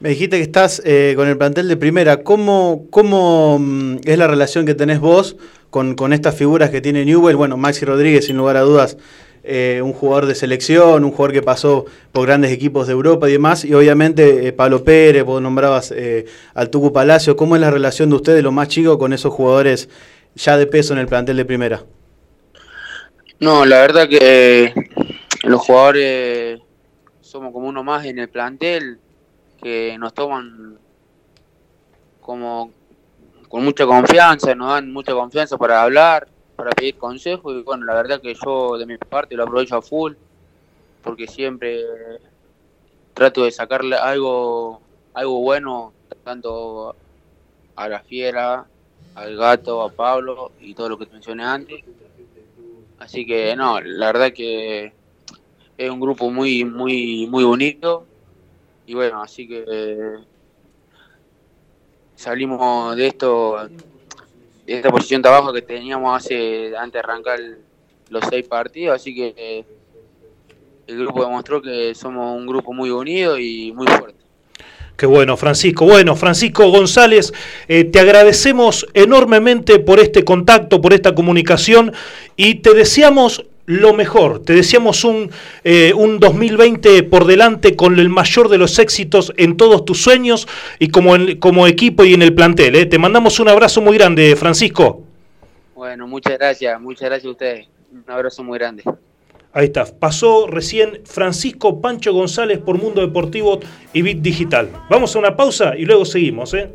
Me dijiste que estás eh, con el plantel de primera. ¿Cómo, cómo mm, es la relación que tenés vos con, con estas figuras que tiene Newell? Bueno, Maxi Rodríguez, sin lugar a dudas, eh, un jugador de selección, un jugador que pasó por grandes equipos de Europa y demás. Y obviamente eh, Pablo Pérez, vos nombrabas eh, al Tucu Palacio. ¿Cómo es la relación de ustedes, los más chicos, con esos jugadores ya de peso en el plantel de primera? No, la verdad que los jugadores somos como uno más en el plantel, que nos toman como con mucha confianza, nos dan mucha confianza para hablar, para pedir consejos y bueno, la verdad que yo de mi parte lo aprovecho a full, porque siempre trato de sacarle algo, algo bueno, tanto a la fiera, al gato, a Pablo y todo lo que mencioné antes. Así que no, la verdad que es un grupo muy, muy, muy bonito. Y bueno, así que salimos de esto, de esta posición de abajo que teníamos hace antes de arrancar los seis partidos. Así que eh, el grupo demostró que somos un grupo muy unido y muy fuerte. Qué bueno, Francisco. Bueno, Francisco González, eh, te agradecemos enormemente por este contacto, por esta comunicación y te deseamos lo mejor. Te deseamos un, eh, 2020 por delante con el mayor de los éxitos en todos tus sueños y como, equipo y en el plantel. Eh. Te mandamos un abrazo muy grande, Francisco. Bueno, muchas gracias, muchas gracias a ustedes. Un abrazo muy grande. Ahí está. Pasó recién Francisco Pancho González por Mundo Deportivo y Bit Digital. Vamos a una pausa y luego seguimos. ¿eh?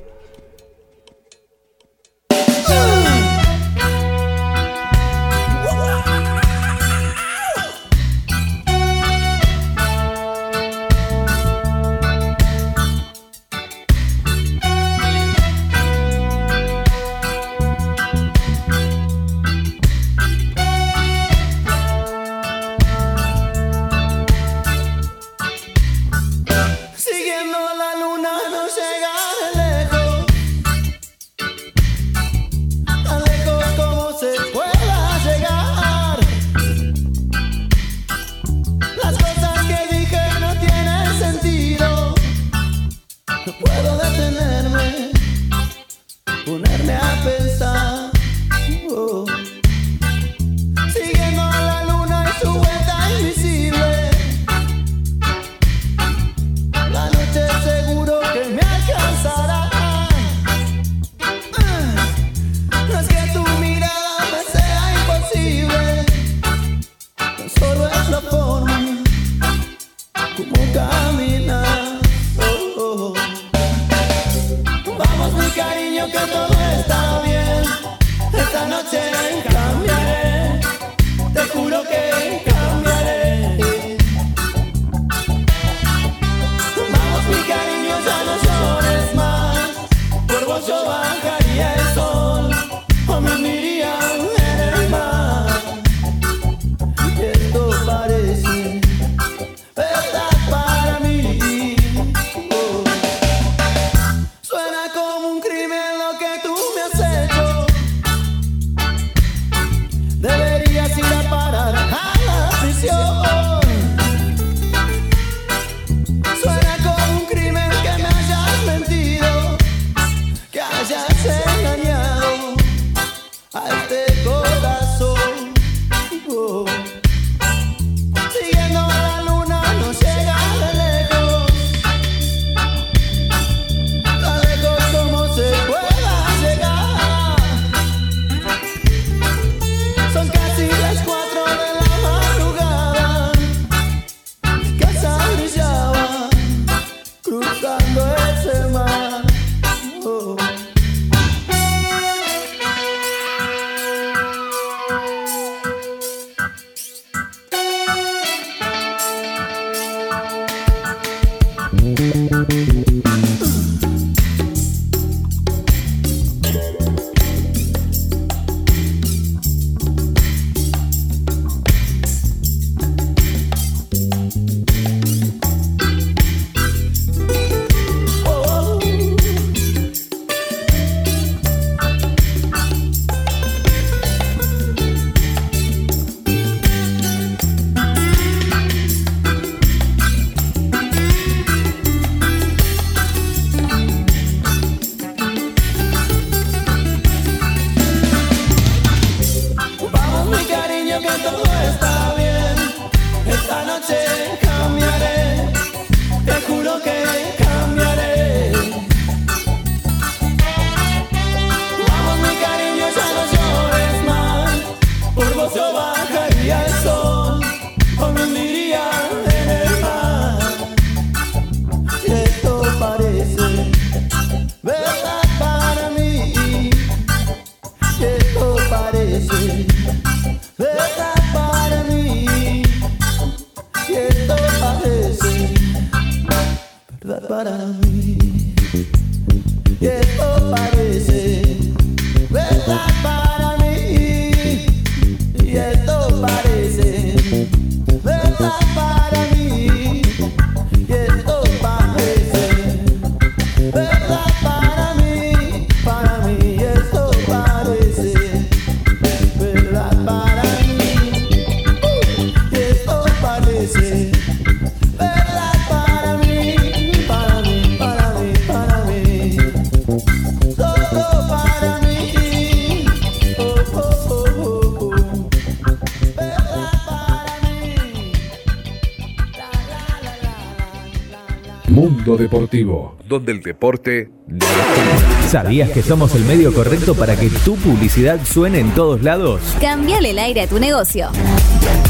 Donde el deporte. ¿Sabías que somos el medio correcto para que tu publicidad suene en todos lados? Cambiale el aire a tu negocio.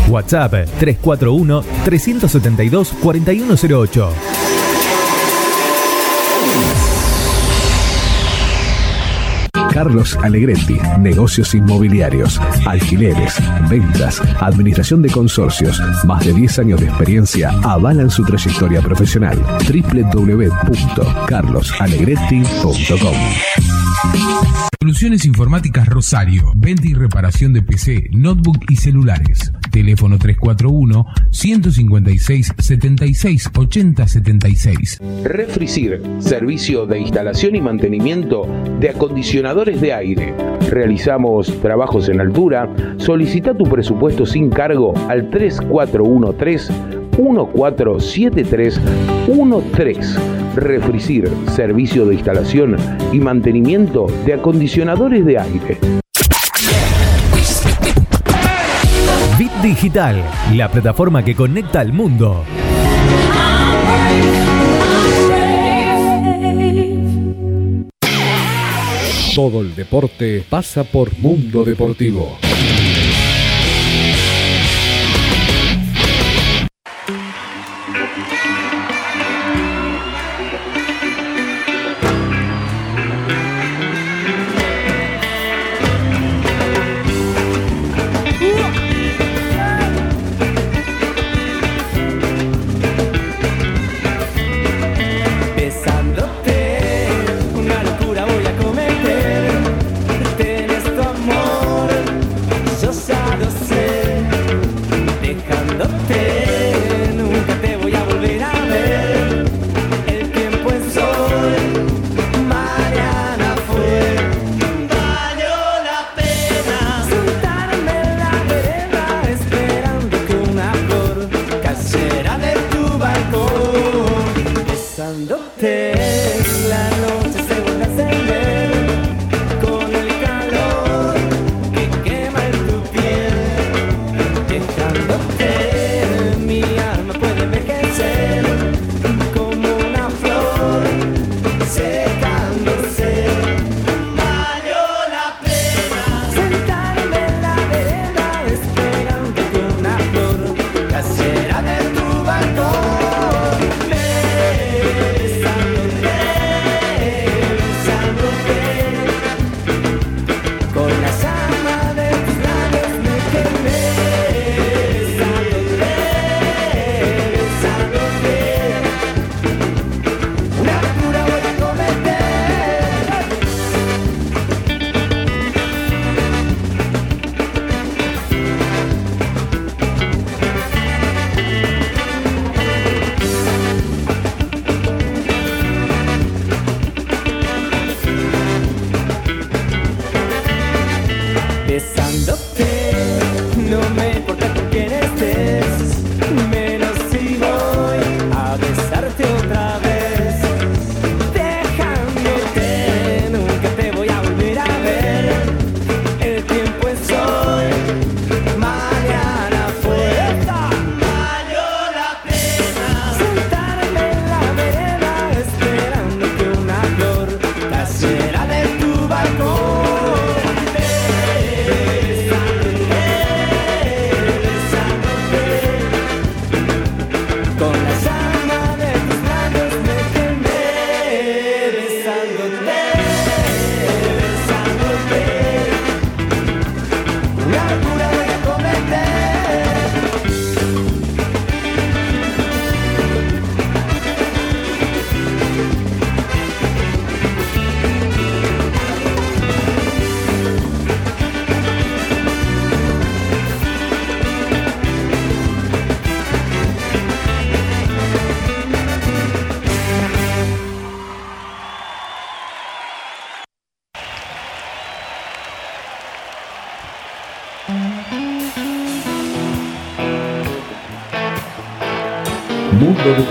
WhatsApp 341-372-4108. Carlos Alegretti, negocios inmobiliarios, alquileres, ventas, administración de consorcios, más de 10 años de experiencia avalan su trayectoria profesional. www.carlosalegretti.com Soluciones Informáticas Rosario, venta y reparación de PC, notebook y celulares. Teléfono 341 156 76 80 76. Refricir, servicio de instalación y mantenimiento de acondicionadores de aire. Realizamos trabajos en altura. Solicita tu presupuesto sin cargo al 3413 147313. Refricir, servicio de instalación y mantenimiento de acondicionadores de aire. Digital, la plataforma que conecta al mundo. Todo el deporte pasa por Mundo Deportivo.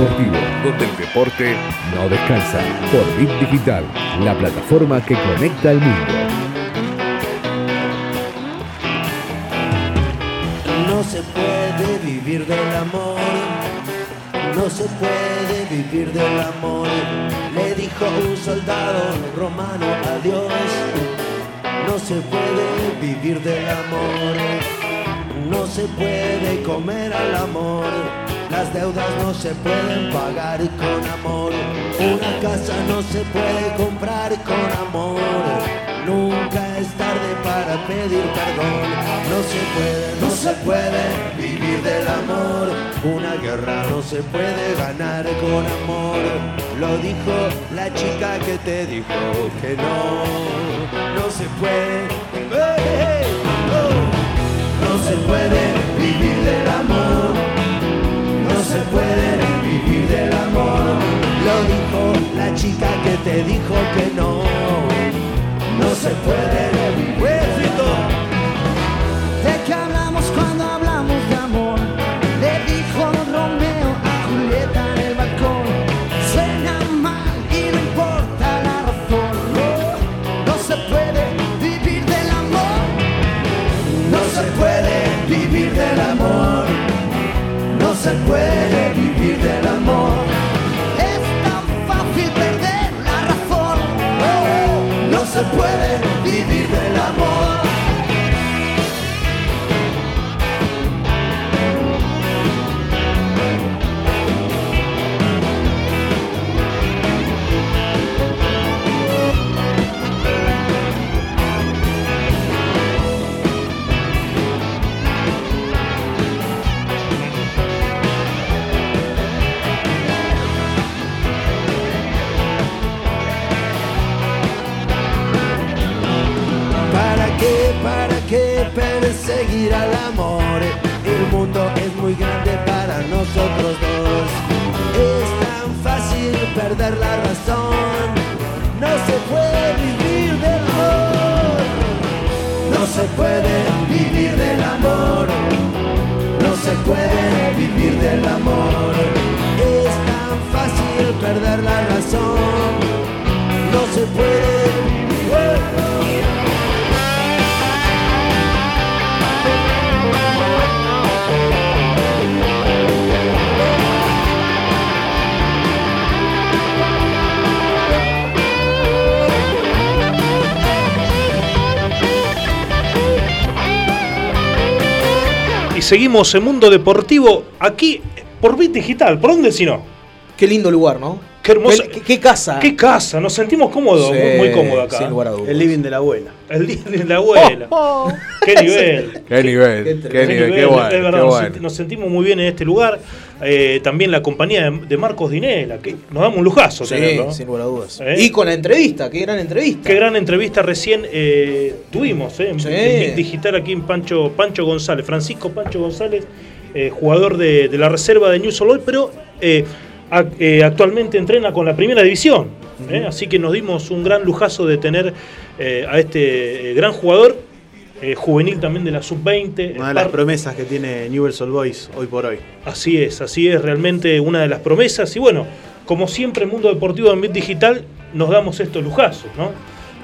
Deportivo, donde el deporte no descansa. Por Bit Digital, la plataforma que conecta al mundo. No se puede vivir del amor, No se puede vivir del amor, le dijo un soldado romano a Dios. No se puede vivir del amor, se puede comer al amor. Las deudas no se pueden pagar con amor, una casa no se puede comprar con amor. Nunca es tarde para pedir perdón. No se puede, no se puede vivir del amor. Una guerra no se puede ganar con amor. Lo dijo la chica que te dijo que no. No se puede. No se puede vivir del amor. No se puede vivir del amor. Lo dijo la chica que te dijo que no no se puede vivir. Se puede vivir del amor. Es tan fácil perder la razón. No se puede vivir del amor. Qué perseguir al amor? El mundo es muy grande para nosotros dos. Es tan fácil perder la razón. No se puede vivir del amor. No se puede vivir del amor. No se puede vivir del amor. Es tan fácil perder la razón. No se puede. Seguimos en Mundo Deportivo aquí por Bit Digital. ¿Por dónde si no? Qué lindo lugar, ¿no? Qué hermoso. Qué, qué casa. Qué casa, nos sentimos cómodos, Sí, muy, muy cómodos acá. sin lugar a dudas. El living de la abuela. El día de la abuela. Qué nivel. Qué nivel, Qué qué nivel, qué nivel, bueno, es verdad, qué nos, bueno. senti- nos sentimos muy bien en este lugar. Eh, también la compañía de, de Marcos Dinela, que nos damos un lujazo Sí, tenerlo. ¿no? sin lugar a dudas. ¿Eh? Y con la entrevista, qué gran entrevista. Qué gran entrevista recién eh, tuvimos eh, en, Sí. en Digital aquí en Pancho, Pancho González, Francisco Pancho González, eh, jugador de, de la reserva de News All Boys, pero actualmente entrena con la primera división. eh, así que nos dimos un gran lujazo de tener eh, a este eh, gran jugador, eh, juvenil también de la sub-20. Una de las promesas que tiene Newell's Old Boys hoy por hoy. Así es, así es realmente una de las promesas. Y bueno, como siempre en Mundo Deportivo en Bit Digital nos damos estos lujazos, ¿no?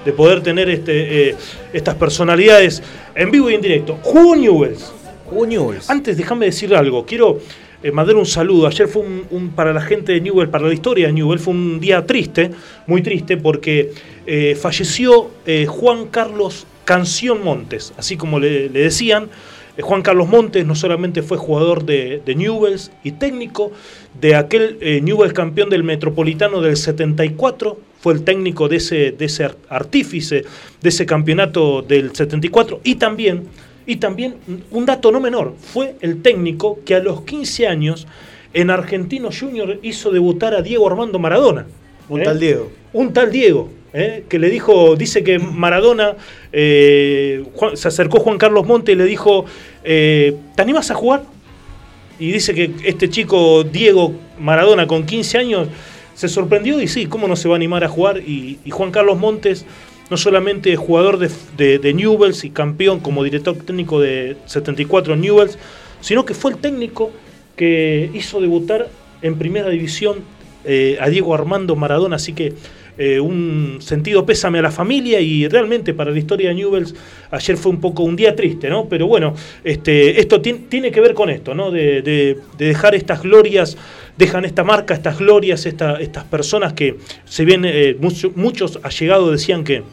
De poder tener este, eh, estas personalidades en vivo y en directo. Jugó Newells. Jugó Newells. Antes déjame decir algo. Quiero eh, mandar un saludo. Ayer fue un, para la gente de Newell, para la historia de Newell, fue un día triste, muy triste, porque eh, falleció eh, Juan Carlos Canción Montes, así como le, decían. Eh, Juan Carlos Montes no solamente fue jugador de, de y técnico de aquel Newells campeón del Metropolitano del 74, fue el técnico de ese, de ese ar- artífice de ese campeonato del 74 y también, y también un dato no menor, fue el técnico que a los 15 años en Argentino Junior hizo debutar a Diego Armando Maradona. Un ¿eh? tal Diego. Un tal Diego, ¿eh? que le dijo, dice que Maradona, eh, Juan- se acercó Juan Carlos Monte y le dijo, ¿te animas a jugar? Y dice que este chico Diego Maradona con 15 años se sorprendió y sí, ¿cómo no se va a animar a jugar? Y, y Juan Carlos Montes, no solamente jugador de, de, Newells y campeón como director técnico de 74 Newells, sino que fue el técnico que hizo debutar en primera división eh, a Diego Armando Maradona, así que eh, un sentido pésame a la familia y realmente para la historia de Newells ayer fue un poco un día triste, ¿no? Pero bueno, este, esto tien- tiene que ver con esto, ¿no? De, de- de dejar estas glorias, dejan esta marca, estas glorias, esta- estas personas que, se bien eh, mucho- muchos allegados decían que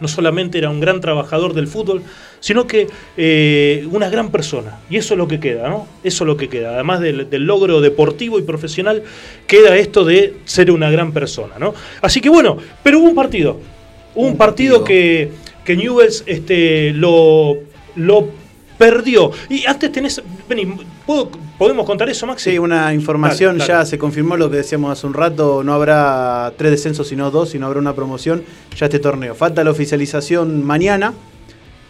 no solamente era un gran trabajador del fútbol, sino que eh, una gran persona. Y eso es lo que queda, ¿no? Eso es lo que queda. Además del, del logro deportivo y profesional, queda esto de ser una gran persona, ¿no? Así que bueno, pero hubo un partido. Hubo un, partido, que, que Newells este, lo, lo perdió. Y antes tenés. Vení, ¿puedo- ¿podemos contar eso, Maxi? Sí, una información, Dale, dale. ya se confirmó lo que decíamos hace un rato, no habrá tres descensos sino dos, sino habrá una promoción ya este torneo. Falta la oficialización mañana,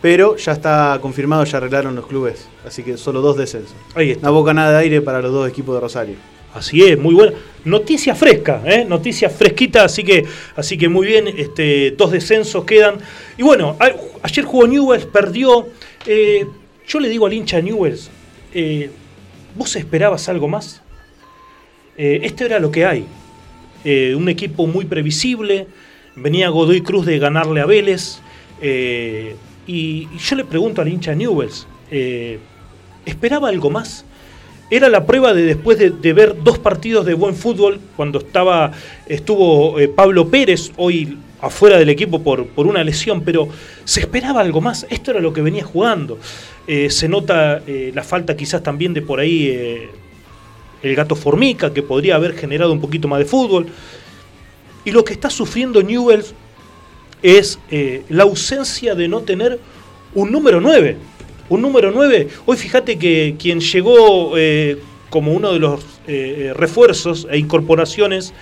pero ya está confirmado, ya arreglaron los clubes, así que solo dos descensos. Ahí está. Una bocanada de aire para los dos equipos de Rosario. Así es, muy buena. Noticia fresca, ¿eh? noticia fresquita, así que, así que muy bien, este, dos descensos quedan. Y bueno, a- ayer jugó Newells, perdió. Eh, yo le digo al hincha Newells, eh, ¿vos esperabas algo más? Eh, esto era lo que hay. Eh, un equipo muy previsible, venía Godoy Cruz de ganarle a Vélez. eh, y, yo le pregunto al hincha Newells, eh, ¿esperaba algo más? Era la prueba de después de, de ver dos partidos de buen fútbol, cuando estaba estuvo Pablo Pérez, hoy afuera del equipo por, por una lesión, pero se esperaba algo más. Esto era lo que venía jugando. Eh, se nota eh, la falta quizás también de por ahí eh, el gato Formica, que podría haber generado un poquito más de fútbol. Y lo que está sufriendo Newells es la ausencia de no tener un número 9. Un número 9. Hoy fíjate que quien llegó como uno de los refuerzos e incorporaciones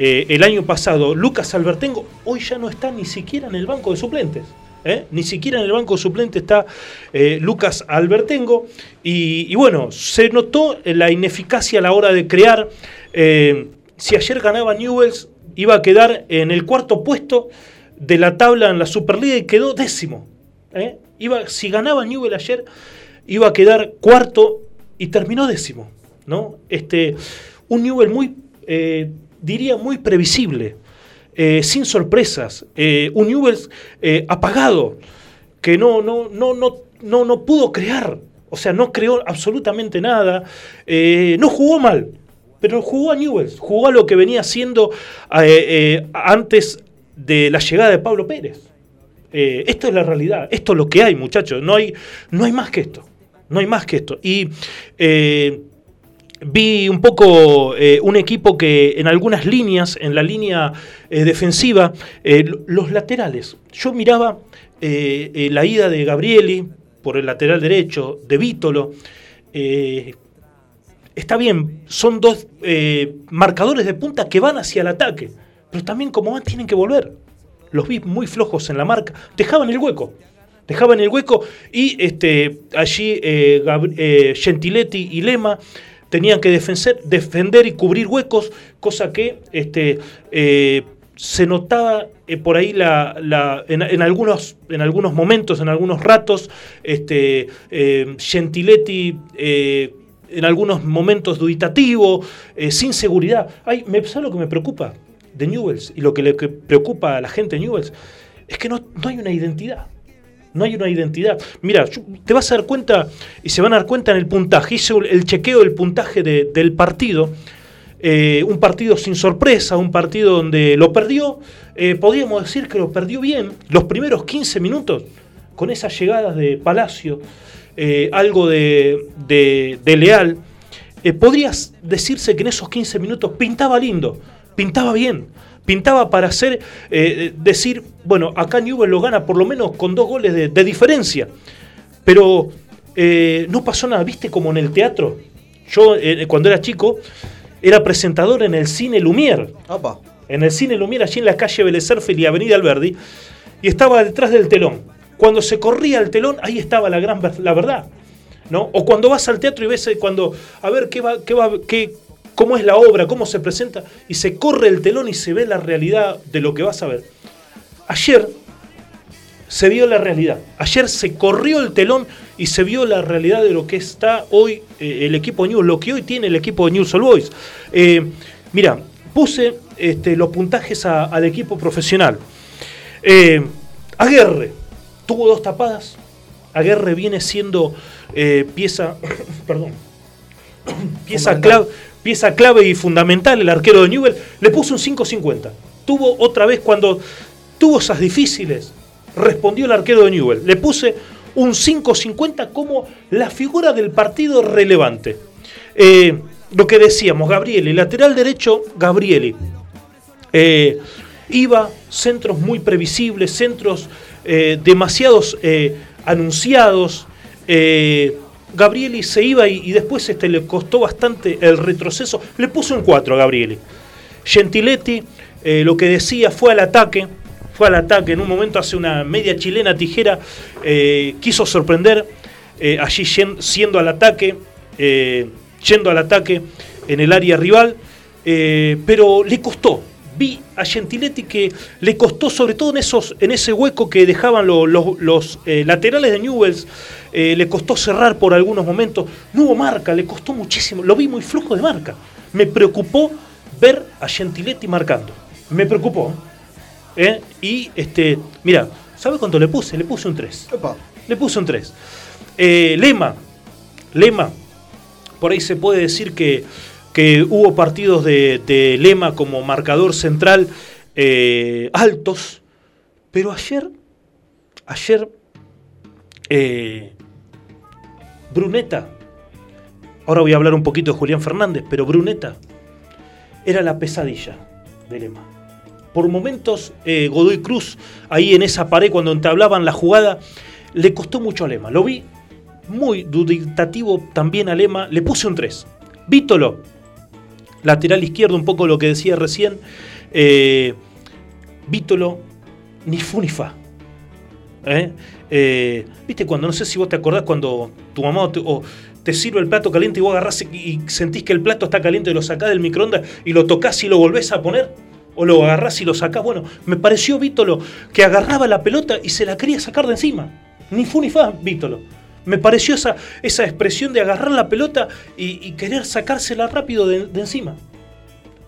el año pasado, Lucas Albertengo, hoy ya no está ni siquiera en el banco de suplentes. ¿Eh? Ni siquiera en el banco de suplentes está eh, Lucas Albertengo. Y, bueno, se notó la ineficacia a la hora de crear. Eh, si ayer ganaba Newells, iba a quedar en el cuarto puesto de la tabla en la Superliga y quedó décimo. Iba, si ganaba Newell ayer, iba a quedar cuarto y terminó décimo. ¿no? Este, un Newell muy, diría, muy previsible, eh, sin sorpresas. eh, un Newell eh, apagado, que no, no, no, no, no, no pudo crear. O sea, no creó absolutamente nada. eh, no jugó mal, pero jugó a Newells, jugó a lo que venía haciendo antes de la llegada de Pablo Pérez. Esto es la realidad, esto es lo que hay, muchachos. No hay, no hay más que esto. No hay más que esto. Y vi un poco eh, un equipo que en algunas líneas, en la línea eh, defensiva, eh, lo- los laterales. Yo miraba la ida de Gabrieli por el lateral derecho, de Vítolo. está bien, son dos marcadores de punta que van hacia el ataque, pero también como van tienen que volver. Los vi muy flojos en la marca, dejaban el hueco. Dejaban el hueco y este, allí Gentiletti y Lema tenían que defender, defender y cubrir huecos, cosa que este, eh, se notaba eh, por ahí la, la- en, algunos, en algunos momentos, en algunos ratos, este, eh, Gentiletti eh, en algunos momentos dubitativo, eh, sin seguridad. Ay, me, ¿Sabes lo que me preocupa de Newells y lo que le que preocupa a la gente de Newells? Es que no, no hay una identidad. No hay una identidad. Mira, te vas a dar cuenta, y se van a dar cuenta en el puntaje. Hice el chequeo del puntaje de- del partido. Eh, un partido sin sorpresa, un partido donde lo perdió. eh, podríamos decir que lo perdió bien. Los primeros 15 minutos, con esas llegadas de Palacio, eh, algo de, de- de Leal. podrías decirse que en esos 15 minutos pintaba lindo, pintaba bien, pintaba para hacer, eh, decir, bueno, acá Newell lo gana por lo menos con dos goles de, de diferencia. Pero eh, no pasó nada, viste como en el teatro. Yo eh, cuando era chico era presentador en el cine Lumière. En el cine Lumière, allí en la calle Sarsfield y Avenida Alberdi. Y estaba detrás del telón. Cuando se corría el telón, ahí estaba la gran la verdad. ¿no? O cuando vas al teatro y ves cuando, a ver qué va, qué va, qué, cómo es la obra, cómo se presenta, y se corre el telón y se ve la realidad de lo que vas a ver. Ayer se vio la realidad. Ayer se corrió el telón y se vio la realidad de lo que está hoy eh, el equipo de News, lo que hoy tiene el equipo de News All Boys. Eh, mira, puse este, los puntajes a- al equipo profesional. Eh, Aguerre tuvo dos tapadas. Aguerre viene siendo eh, pieza, perdón, pieza clave, pieza clave y fundamental el arquero de Newell. Le puso un 5.50. Tuvo otra vez cuando tuvo esas difíciles, respondió el arquero de Newell. Le puse un 5.50 como la figura del partido relevante. Eh, lo que decíamos, Gabrieli, lateral derecho, Gabrieli. Eh, iba centros muy previsibles, centros eh, demasiados eh, anunciados. Eh, Gabrieli se iba y, después este, le costó bastante el retroceso. Le puso un 4 a Gabrieli. Gentiletti, eh, lo que decía, fue al ataque. Fue al ataque. En un momento hace una media chilena tijera. eh, quiso sorprender. eh, allí siendo al ataque. yendo al ataque en el área rival. pero le costó. Vi a Gentiletti que le costó, sobre todo en, esos, en ese hueco que dejaban lo- los, laterales de Newells, eh, le costó cerrar por algunos momentos. No hubo marca, le costó muchísimo. Lo vi muy flujo de marca. Me preocupó ver a Gentiletti marcando. Me preocupó. ¿eh? Y, este, mira, ¿sabe cuánto le puse? Le puse un 3. Le puse un 3. Eh, Lema. Lema. Por ahí se puede decir que, que hubo partidos de, de Lema como marcador central eh, altos. Pero ayer, ayer, eh, Bruneta, ahora voy a hablar un poquito de Julián Fernández, pero Bruneta era la pesadilla de Lema. Por momentos, eh, Godoy Cruz, ahí en esa pared, cuando entablaban la jugada, le costó mucho a Lema. Lo vi muy duditativo también a Lema. Le puse un 3. Vítolo, lateral izquierdo, un poco lo que decía recién. Eh, Vítolo, ni fu ni fa. ¿Eh? Eh, Viste cuando, no sé si vos te acordás cuando tu mamá te, o te sirve el plato caliente y vos agarrás y, sentís que el plato está caliente y lo sacás del microondas y lo tocas y lo volvés a poner. O lo agarrás y lo sacás. Bueno, me pareció Vítolo que agarraba la pelota y se la quería sacar de encima. Ni fu ni fa, Vítolo. Me pareció esa, esa expresión de agarrar la pelota y, querer sacársela rápido de, de encima.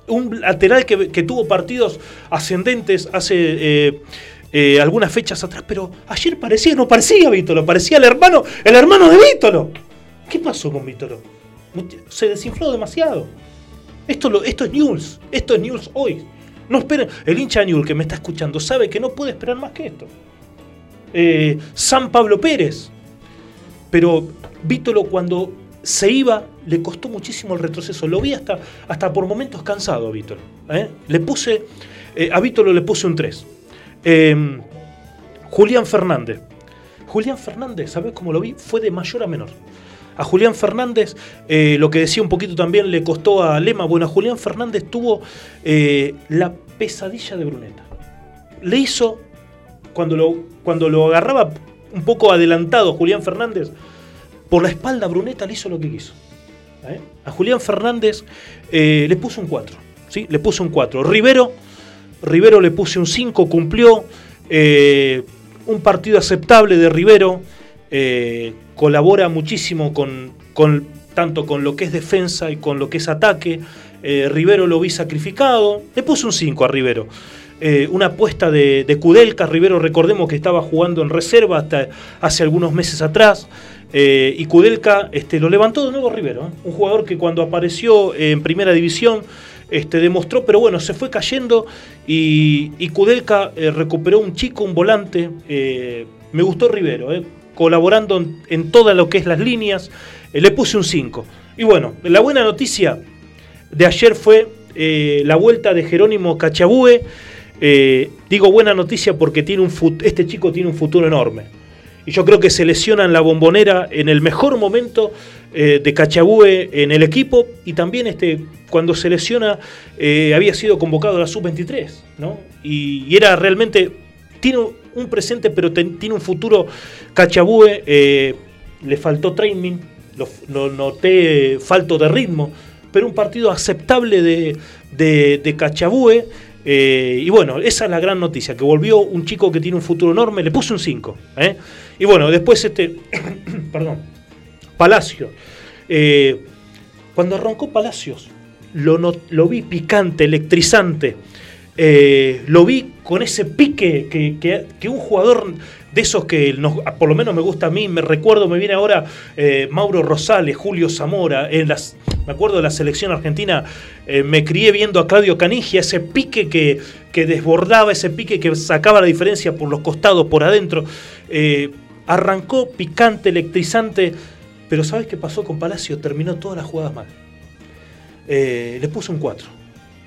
Un lateral que, que tuvo partidos ascendentes hace eh, eh, algunas fechas atrás, pero ayer parecía, no parecía Vítolo, parecía el hermano, el hermano de Vítolo. ¿Qué pasó con Vítolo? Se desinfló demasiado. Esto, esto es News, esto es News hoy. No esperen, el hincha News que me está escuchando sabe que no puede esperar más que esto. Eh, San Pablo Pérez, pero Vítolo cuando se iba le costó muchísimo el retroceso. Lo vi hasta, hasta por momentos cansado a Vítolo. ¿eh? Le puse, a Vítolo le puse un 3. Eh, Julián Fernández. Julián Fernández, ¿sabes cómo lo vi? Fue de mayor a menor. A Julián Fernández, eh, lo que decía un poquito también le costó a Lema. Bueno, a Julián Fernández tuvo eh, la pesadilla de Bruneta. Le hizo, cuando lo, cuando lo agarraba un poco adelantado Julián Fernández, por la espalda Bruneta le hizo lo que quiso. ¿eh? A Julián Fernández le puso un 4. ¿sí? Le puso un 4. Rivero, Rivero le puse un 5, cumplió. eh, un partido aceptable de Rivero. eh, colabora muchísimo con, con- tanto con lo que es defensa y con lo que es ataque. Eh, Rivero lo vi sacrificado. Le puse un 5 a Rivero. Una apuesta de, de Kudelka. Rivero, recordemos que estaba jugando en reserva hasta hace algunos meses atrás. Y Kudelka este, lo levantó de nuevo Rivero. Un jugador que cuando apareció en primera división este, demostró, pero bueno, se fue cayendo. Y, Kudelka eh, recuperó un chico, un volante. eh, me gustó Rivero, ¿eh? colaborando en, en lo que es las líneas. Le puse un 5. Y bueno, la buena noticia de ayer fue la vuelta de Jerónimo Cachabue. Digo buena noticia porque tiene un este chico tiene un futuro enorme. Yo creo que se lesiona en la bombonera en el mejor momento eh, de Cachabue en el equipo y también este, cuando se lesiona eh, había sido convocado a la sub-23. ¿no? Y, era realmente, tiene un presente pero tiene un futuro Cachabue. eh, le faltó training, lo, lo noté falto de ritmo, pero un partido aceptable de, de, de Cachabue. Eh, y bueno, esa es la gran noticia, que volvió un chico que tiene un futuro enorme, le puse un 5. ¿eh? Y bueno, después este, perdón, Palacio. Eh, cuando arrancó Palacios, lo, lo vi picante, electrizante. Lo vi con ese pique que, que- un jugador de esos que por lo menos me gusta a mí, me recuerdo, me viene ahora Mauro Rosales, Julio Zamora, en las, me acuerdo de la selección argentina, eh, me crié viendo a Claudio Canigia, ese pique que, que desbordaba, ese pique que sacaba la diferencia por los costados, por adentro. Eh, arrancó picante, electrizante, pero ¿sabes qué pasó con Palacio? Terminó todas las jugadas mal. Eh, le puso un 4.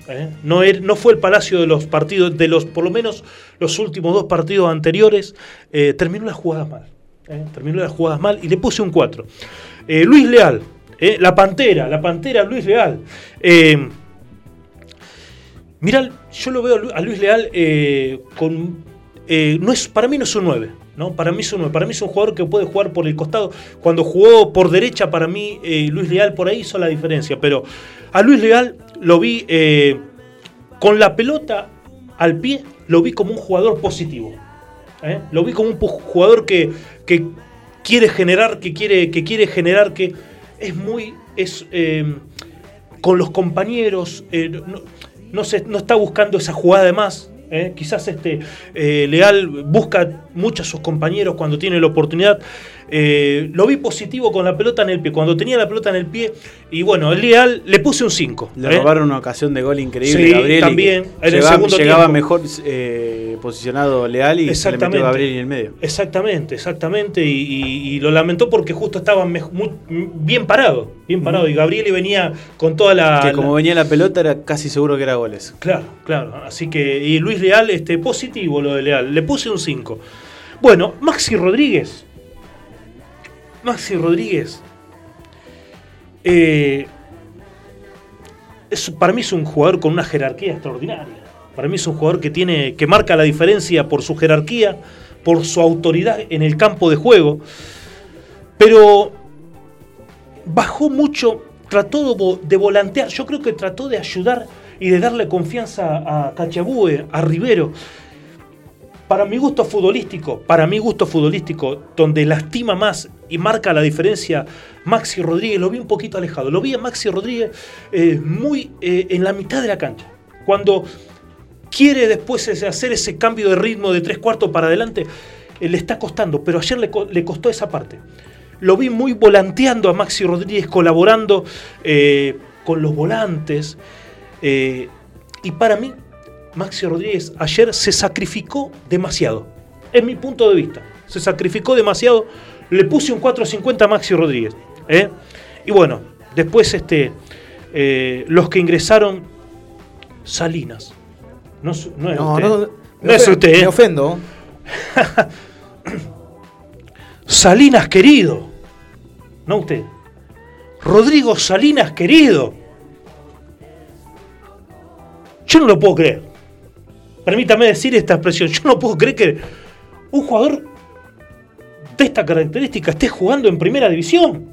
¿eh? No, er- no fue el Palacio de los partidos, de los, por lo menos los últimos dos partidos anteriores, terminó las jugadas mal. Terminó las jugadas mal y le puse un 4. Eh, Luis Leal, ¿eh? la Pantera, la Pantera Luis Leal. Eh, Mirá, yo lo veo a Lu- a Luis Leal eh, con. eh, no es, para mí no es un 9. ¿no? Para, mí es un 9. para mí es un jugador que puede jugar por el costado. Cuando jugó por derecha, para mí Luis Leal por ahí hizo la diferencia. Pero a Luis Leal lo vi con la pelota al pie, lo vi como un jugador positivo. Lo vi como un jugador que, que quiere generar, que quiere, que quiere generar, que es muy. Es, eh, con los compañeros, eh, no, no se- no está buscando esa jugada de más. ¿eh? Quizás este eh, Leal busca mucho a sus compañeros cuando tiene la oportunidad. Eh, lo vi positivo con la pelota en el pie. Cuando tenía la pelota en el pie, y bueno, el Leal le puse un 5. Le robaron una ocasión de gol increíble Sí, Gabriel. también, en el llegaba, segundo llegaba tiempo. mejor eh, posicionado Leal y se le metió Gabriel en el medio. Exactamente, exactamente. Y, y- y lo lamentó porque justo estaba muy- bien parado. Bien parado. Y Gabriel venía con toda la. que como la- venía la pelota era casi seguro que era goles. Claro, claro. Así que, y Luis Leal, este, positivo lo de Leal. Le puse un 5. Bueno, Maxi Rodríguez. Maxi Rodríguez. eh, es- para mí es un jugador con una jerarquía extraordinaria. Para mí es un jugador que tiene. que marca la diferencia por su jerarquía, por su autoridad en el campo de juego. Pero bajó mucho, trató de, vo- de volantear, yo creo que trató de ayudar y de darle confianza a Cachabue, a Rivero. Para mi gusto futbolístico, para mi gusto futbolístico, donde lastima más y marca la diferencia Maxi Rodríguez, lo vi un poquito alejado. Lo vi a Maxi Rodríguez eh, muy eh, en la mitad de la cancha. Cuando quiere después hacer ese cambio de ritmo de tres cuartos para adelante, eh, le está costando, pero ayer le, co- le costó esa parte. Lo vi muy volanteando a Maxi Rodríguez, colaborando eh, con los volantes. y para mí, Maxi Rodríguez ayer se sacrificó demasiado. Es mi punto de vista. Se sacrificó demasiado. Le puse un 4.50 a Maxi Rodríguez. ¿eh? Y bueno, después este, eh, los que ingresaron, Salinas. No, es- no es No, usted. no, No es usted. ¿eh? Me ofendo. Salinas querido. No usted. Rodrigo Salinas querido. Yo no lo puedo creer. Permítame decir esta expresión. Yo no puedo creer que un jugador de esta característica esté jugando en primera división.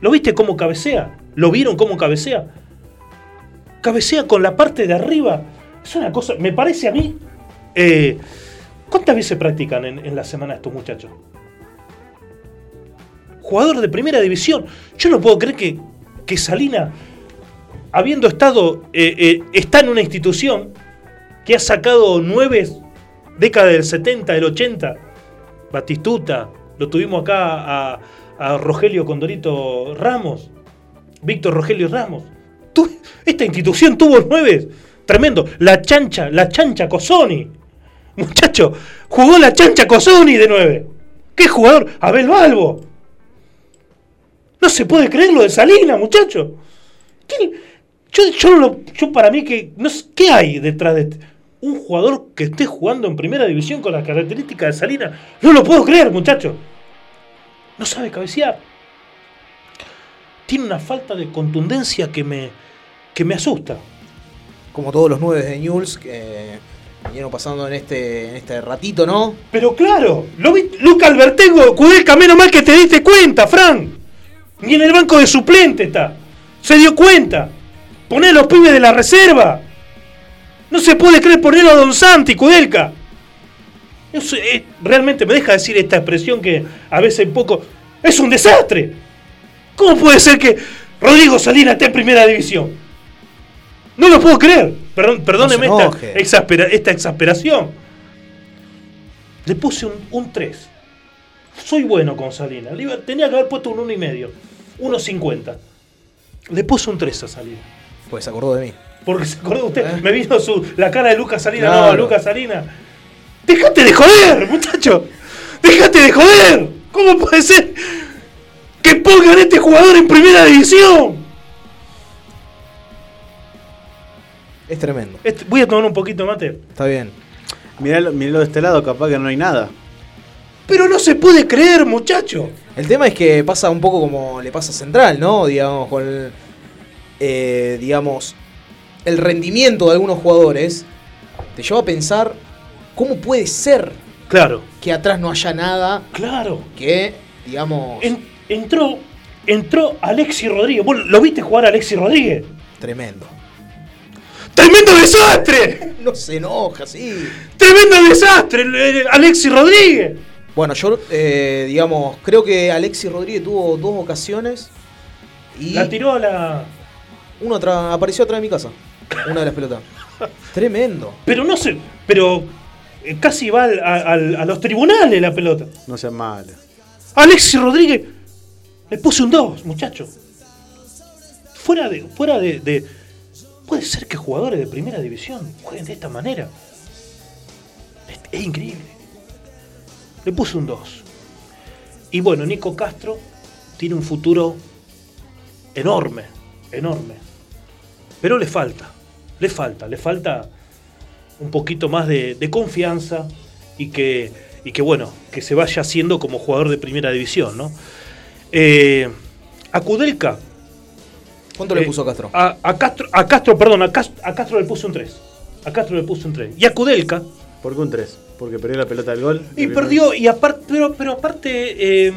¿Lo viste cómo cabecea? ¿Lo vieron cómo cabecea? Cabecea con la parte de arriba. Es una cosa, me parece a mí. eh, ¿Cuántas veces practican en, la semana estos muchachos? Jugador de primera división. Yo no puedo creer que, que Salina, habiendo estado, eh, eh, está en una institución que ha sacado nueve décadas del 70, del 80, Batistuta, lo tuvimos acá a, Rogelio Condorito Ramos, Víctor Rogelio Ramos. Esta institución tuvo nueve, tremendo. La chancha, la chancha Cosoni. Muchacho, jugó la chancha Cosoni de nueve. ¿Qué jugador? Abel Balbo. No se puede creer lo de Salina, muchacho. ¿Quién- Yo, yo, no lo- yo para mí que. No sé, ¿Qué hay detrás de este- un jugador que esté jugando en primera división con las características de Salina? No lo puedo creer, muchacho. No sabe cabecear. Tiene una falta de contundencia que me, que me asusta. Como todos los nueve de Newell's que vinieron pasando en este, en este ratito, ¿no? Pero claro, lo vi, Luca Albertengo, Kudelka, menos mal que te diste cuenta, Fran. Ni en el banco de suplente está. Se dio cuenta. Poné a los pibes de la reserva. No se puede creer ponerlo a Don Santi, Kudelka. Eso, eh, realmente me deja decir esta expresión que a veces poco. ¡Es un desastre! ¿Cómo puede ser que Rodrigo Salinas está en primera división. No lo puedo creer. Perdón, perdóneme No esta, enoje. exaspera- esta exasperación. Le puse un, un 3. Soy bueno con Salinas. Tenía que haber puesto un 1,5. y medio. 1.50. Le puse un 3 a Salinas. Pues se acordó de mí. Porque se acordó usted, me vino su, la cara de Lucas Salinas. Claro. No, Lucas Salinas. ¡Déjate de joder, muchacho! ¡Déjate de joder! ¿Cómo puede ser que pongan a este jugador en primera división? Es tremendo. Este- voy a tomar un poquito de mate. Está bien. Miralo, miralo de este lado, capaz que no hay nada. Pero no se puede creer, muchacho. El tema es que pasa un poco como le pasa a Central, ¿no? Digamos, con el, eh, digamos, el rendimiento de algunos jugadores te lleva a pensar cómo puede ser Claro. que atrás no haya nada Claro. que, digamos, En- entró, entró Alexis Rodríguez. ¿Vos lo viste jugar a Alexis Rodríguez? tremendo. ¡Tremendo desastre! No se enoja, sí. ¡Tremendo desastre! Alexis Rodríguez. Bueno, yo, eh, digamos, creo que Alexis Rodríguez tuvo dos ocasiones y La tiró a la. Uno atra- apareció atrás de mi casa. Una de las pelotas. Tremendo. Pero no sé. Pero eh, casi va al- a, al- a los tribunales la pelota. No sean malos. Alexis Rodríguez le puse un 2, muchacho. Fuera de. Fuera de, de- Puede ser que jugadores de primera división jueguen de esta manera. Es, es increíble. Le puse un 2. Y bueno, Nico Castro tiene un futuro enorme, enorme. Pero le falta, le falta, le falta un poquito más de, de confianza y que, y que, bueno, que se vaya haciendo como jugador de primera división, ¿no? Eh, a Kudelka. ¿Cuánto le eh, puso Castro? A, a Castro, a Castro, perdón, a Castro, a Castro le puse un 3. A Castro le puse un 3. Y a Kudelka. ¿Por qué un 3? Porque perdió la pelota del gol. Y perdió, y aparte, pero, pero aparte, eh,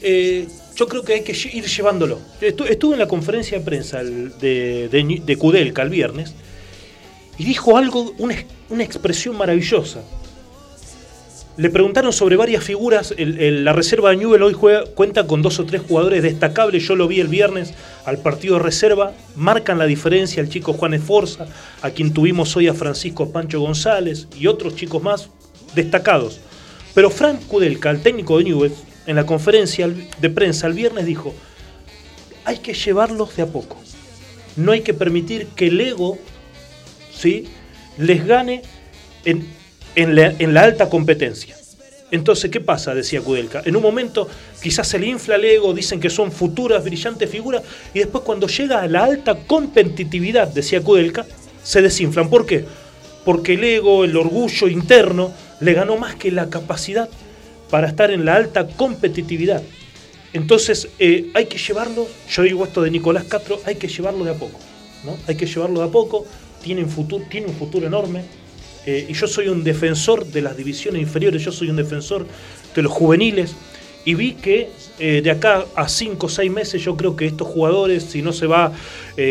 eh, yo creo que hay que ir llevándolo. Estu- Estuve en la conferencia de prensa de, de, Kudelka el viernes y dijo algo, una, ex- una expresión maravillosa. Le preguntaron sobre varias figuras. la reserva de Newell hoy juega, cuenta con dos o tres jugadores destacables. Yo lo vi el viernes al partido de reserva. Marcan la diferencia el chico Juan Esforza, a quien tuvimos hoy a Francisco Pancho González y otros chicos más destacados. Pero Frank Kudelka, el técnico de Newell, en la conferencia de prensa el viernes dijo: hay que llevarlos de a poco. No hay que permitir que el ego ¿sí? les gane en, en la, en la alta competencia. Entonces, ¿qué pasa? Decía Kudelka. En un momento quizás se le infla el ego, dicen que son futuras, brillantes figuras, y después cuando llega a la alta competitividad, decía Kudelka, se desinflan. ¿Por qué? Porque el ego, el orgullo interno, le ganó más que la capacidad para estar en la alta competitividad. Entonces, eh, hay que llevarlo, yo digo esto de Nicolás Castro, hay que llevarlo de a poco. ¿no? Hay que llevarlo de a poco, tiene un futuro, tiene un futuro enorme. eh, y yo soy un defensor de las divisiones inferiores, yo soy un defensor de los juveniles. Y vi que eh, de acá a 5 o 6 meses yo creo que estos jugadores, si no se va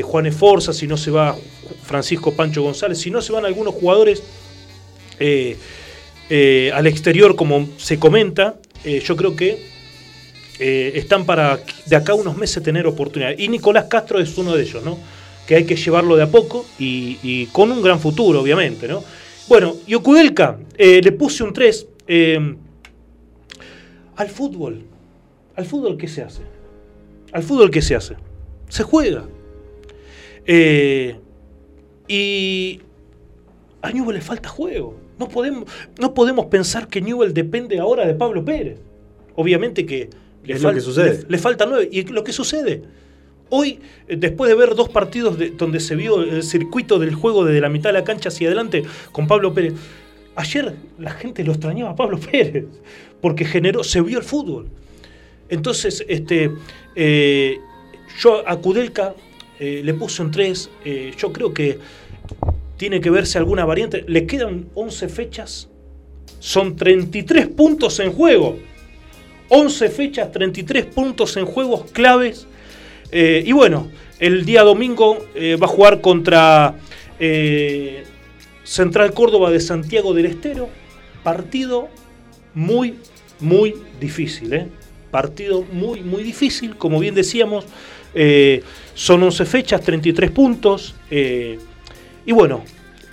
Juan Esforza, si no se va Francisco Pancho González, si no se van algunos jugadores eh, al exterior, como se comenta, eh, yo creo que eh, están para de acá unos meses tener oportunidad. Y Nicolás Castro es uno de ellos, ¿no? Que hay que llevarlo de a poco y, con un gran futuro, obviamente, ¿no? Bueno, y le puse un 3. eh, al fútbol. ¿Al fútbol qué se hace? Al fútbol qué se hace? Se juega. Y a Newell le falta juego. No podemos, no podemos pensar que Newell depende ahora de Pablo Pérez. Obviamente que le, fal- que sucede. le- falta nueve. Y lo que sucede. Hoy, eh, después de ver dos partidos de- donde se vio el circuito del juego desde la mitad de la cancha hacia adelante con Pablo Pérez, ayer la gente lo extrañaba a Pablo Pérez, porque generó, se vio el fútbol. Entonces, este, eh, yo a Kudelka eh, le puse un 3. yo creo que tiene que verse alguna variante. Le quedan 11 fechas. Son 33 puntos en juego. 11 fechas, 33 puntos en juegos claves. Eh, y bueno, el día domingo eh, va a jugar contra eh, Central Córdoba de Santiago del Estero. Partido muy, muy difícil. partido muy, muy difícil, como bien decíamos. son 11 fechas, 33 puntos. Y bueno,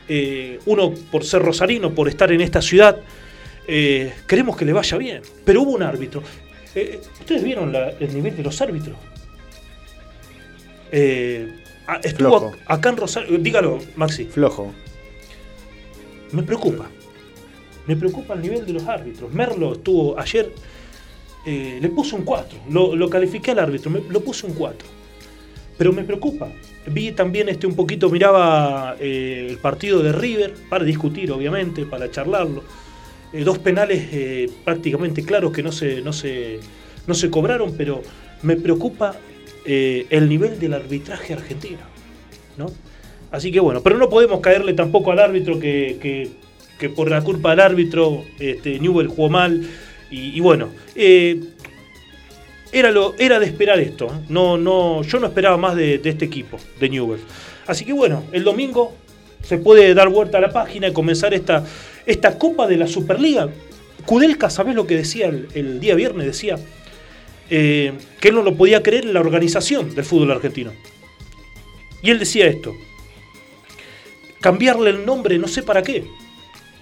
eh, uno por ser rosarino, por estar en esta ciudad, eh, queremos que le vaya bien. Pero hubo un árbitro. Eh, ¿Ustedes vieron la- el nivel de los árbitros? Eh, ah, estuvo Flojo. acá en Rosario. Dígalo, Maxi. Flojo. Me preocupa. Me preocupa el nivel de los árbitros. Merlo estuvo ayer. le puso un 4. Lo, lo califiqué al árbitro. Me, lo puse un 4. Pero me preocupa. Vi también este un poquito, miraba eh, el partido de River, para discutir, obviamente, para charlarlo. Eh, dos penales eh, prácticamente claros que no se, no, se, no se cobraron, pero me preocupa el nivel del arbitraje argentino. ¿no? Así que bueno, pero no podemos caerle tampoco al árbitro que, que- que por la culpa del árbitro este, Newell jugó mal. Y, bueno, era, era de esperar esto. ¿eh? No, no, yo no esperaba más de, este equipo, de Newell. Así que bueno, el domingo se puede dar vuelta a la página y comenzar esta, esta Copa de la Superliga. Kudelka, ¿sabés lo que decía el, el día viernes? Decía eh, que él no lo podía creer en la organización del fútbol argentino. Y él decía esto, cambiarle el nombre no sé para qué.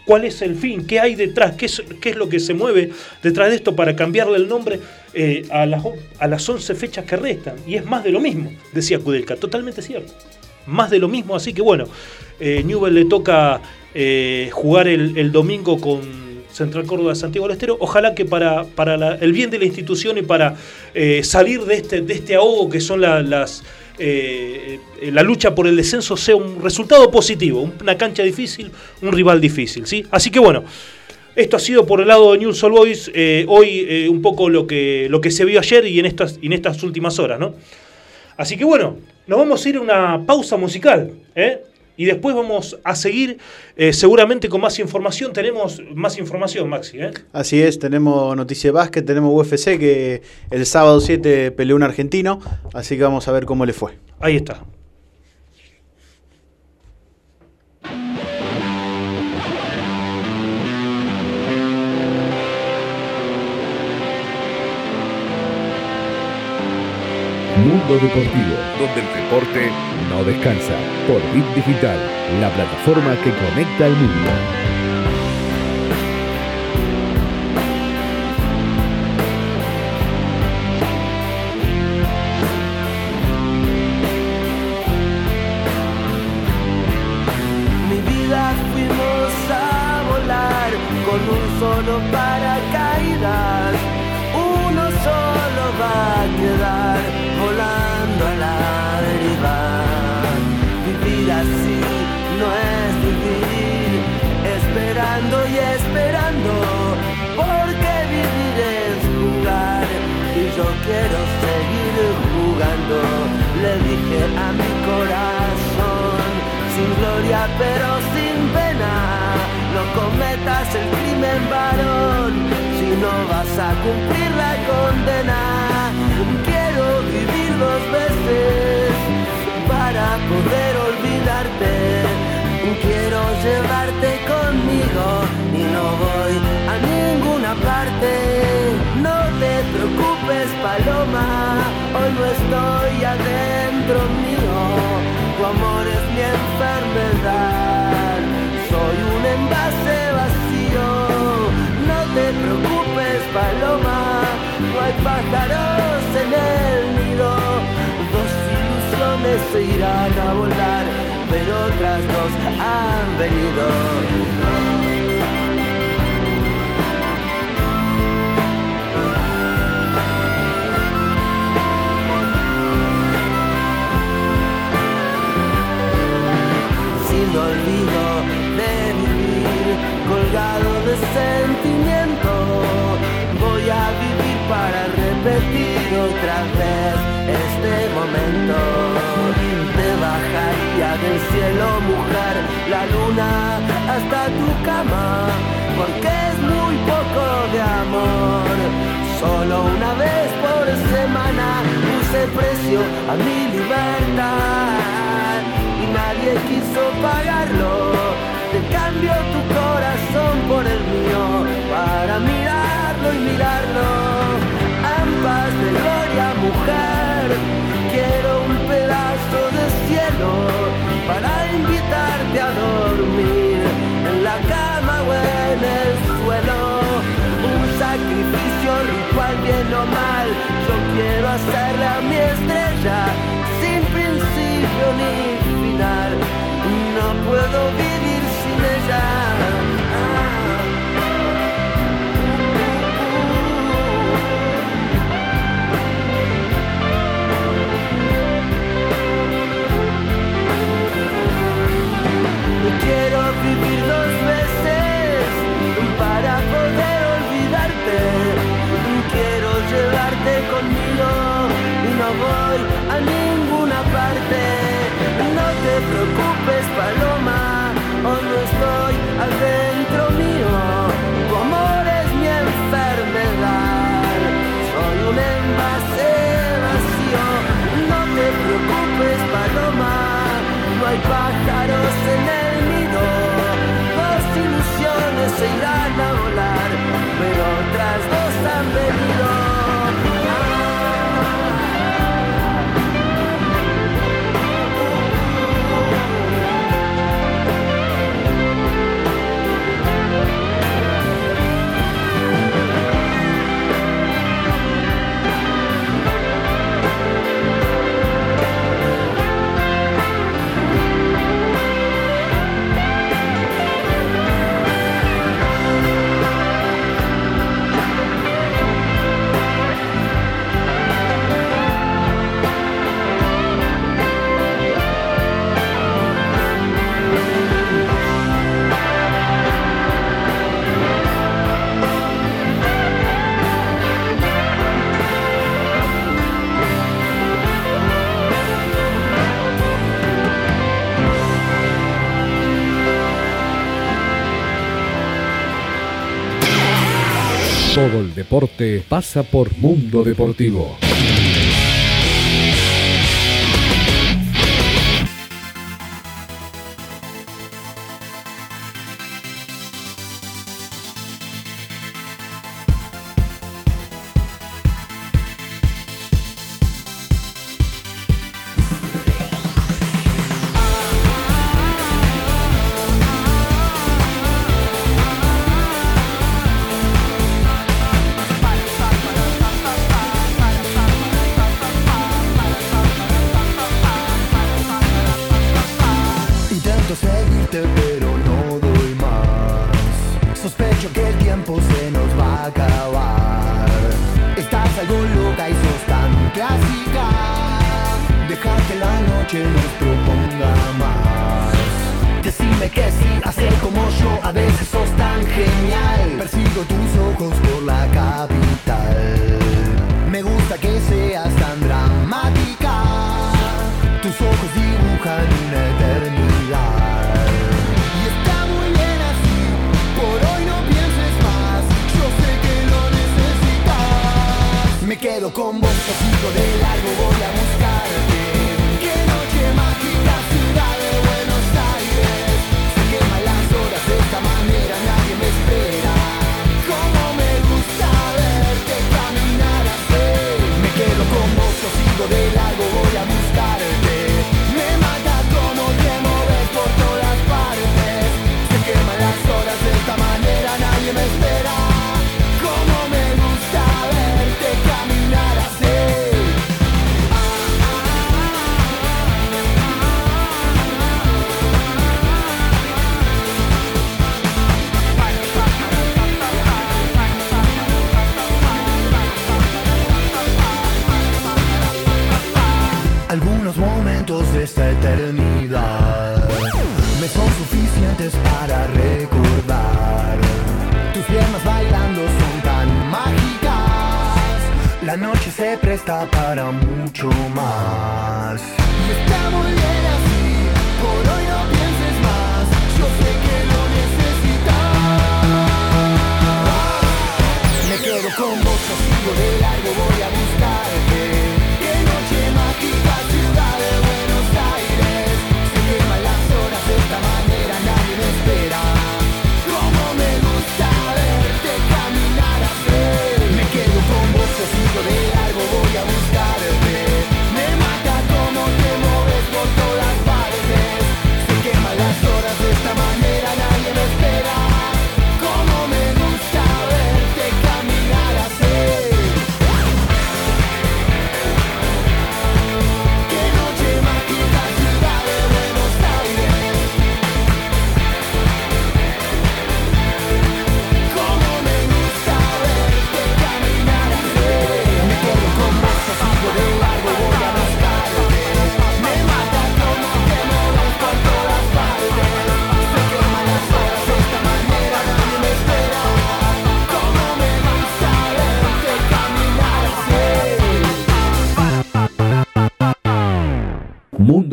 ¿Cuál es el fin? ¿Qué hay detrás? ¿Qué es, qué es lo que se mueve detrás de esto para cambiarle el nombre eh, a, las, a las 11 fechas que restan? Y es más de lo mismo, decía Kudelka. Totalmente cierto. Más de lo mismo, así que bueno, eh, Newell le toca eh, jugar el, domingo con Central Córdoba de Santiago del Estero. Ojalá que para, para el bien de la institución y para eh, salir de este, de este ahogo que son la- las, eh, la lucha por el descenso sea un resultado positivo, una cancha difícil, un rival difícil. ¿sí? Así que bueno, esto ha sido por el lado de News All Boys, eh, hoy eh, un poco lo que, lo que se vio ayer y en estas, y en estas últimas horas. ¿no? Así que bueno, nos vamos a ir a una pausa musical. ¿eh? Y después vamos a seguir eh, seguramente con más información. Tenemos más información, Maxi. ¿eh? Así es, tenemos noticia de básquet, tenemos UFC que el sábado 7 peleó un argentino, así que vamos a ver cómo le fue. Ahí está. Mundo Deportivo, donde el deporte no descansa. Por Bit Digital, la plataforma que conecta al mundo. Paloma, hoy no estoy adentro mío. Tu amor es mi enfermedad, soy un envase vacío. No te preocupes, paloma, no hay pájaros en el nido. Dos ilusiones se irán a volar, pero otras dos han venido. Sentimiento. Voy a vivir para repetir otra vez este momento. Te bajaría del cielo, mujer, la luna hasta tu cama, porque es muy poco de amor. Solo una vez por semana puse precio a mi libertad y nadie quiso pagarlo. Te cambio tu por el mío para mirarlo y mirarlo. Ambas de gloria, mujer, quiero un pedazo de cielo para invitarte a dormir en la cama o en el suelo. Un sacrificio ritual bien o mal, yo quiero hacerle a mi estrella sin principio ni final. No puedo vivir a ninguna parte. No te preocupes, Paloma, hoy no estoy adentro mío. Tu amor es mi enfermedad. Soy un envase vacío. No te preocupes, Paloma, no hay pájaros en el Todo el deporte pasa por Mundo Deportivo. Ojos dibujan una eternidad. Y está muy bien así Por hoy no pienses más. Yo sé que lo necesitas. Me quedo con vos, sigo de largo Voy a buscarte. Qué noche mágica, ciudad de Buenos Aires. Se queman las horas de esta manera Nadie me espera. Cómo me gusta verte caminar así. Me quedo con vos, sigo de largo Voy a buscarte esta eternidad me son suficientes para recordar. Tus piernas bailando son tan mágicas. La noche se presta para mucho más. Y está muy bien así. Por hoy no pienses más. Yo sé que lo necesitas. Me quedo con vos, sigo de largo, voy a buscarte.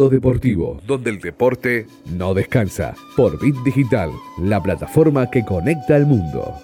Deportivo, donde el deporte no descansa. Por Bit Digital, la plataforma que conecta al mundo.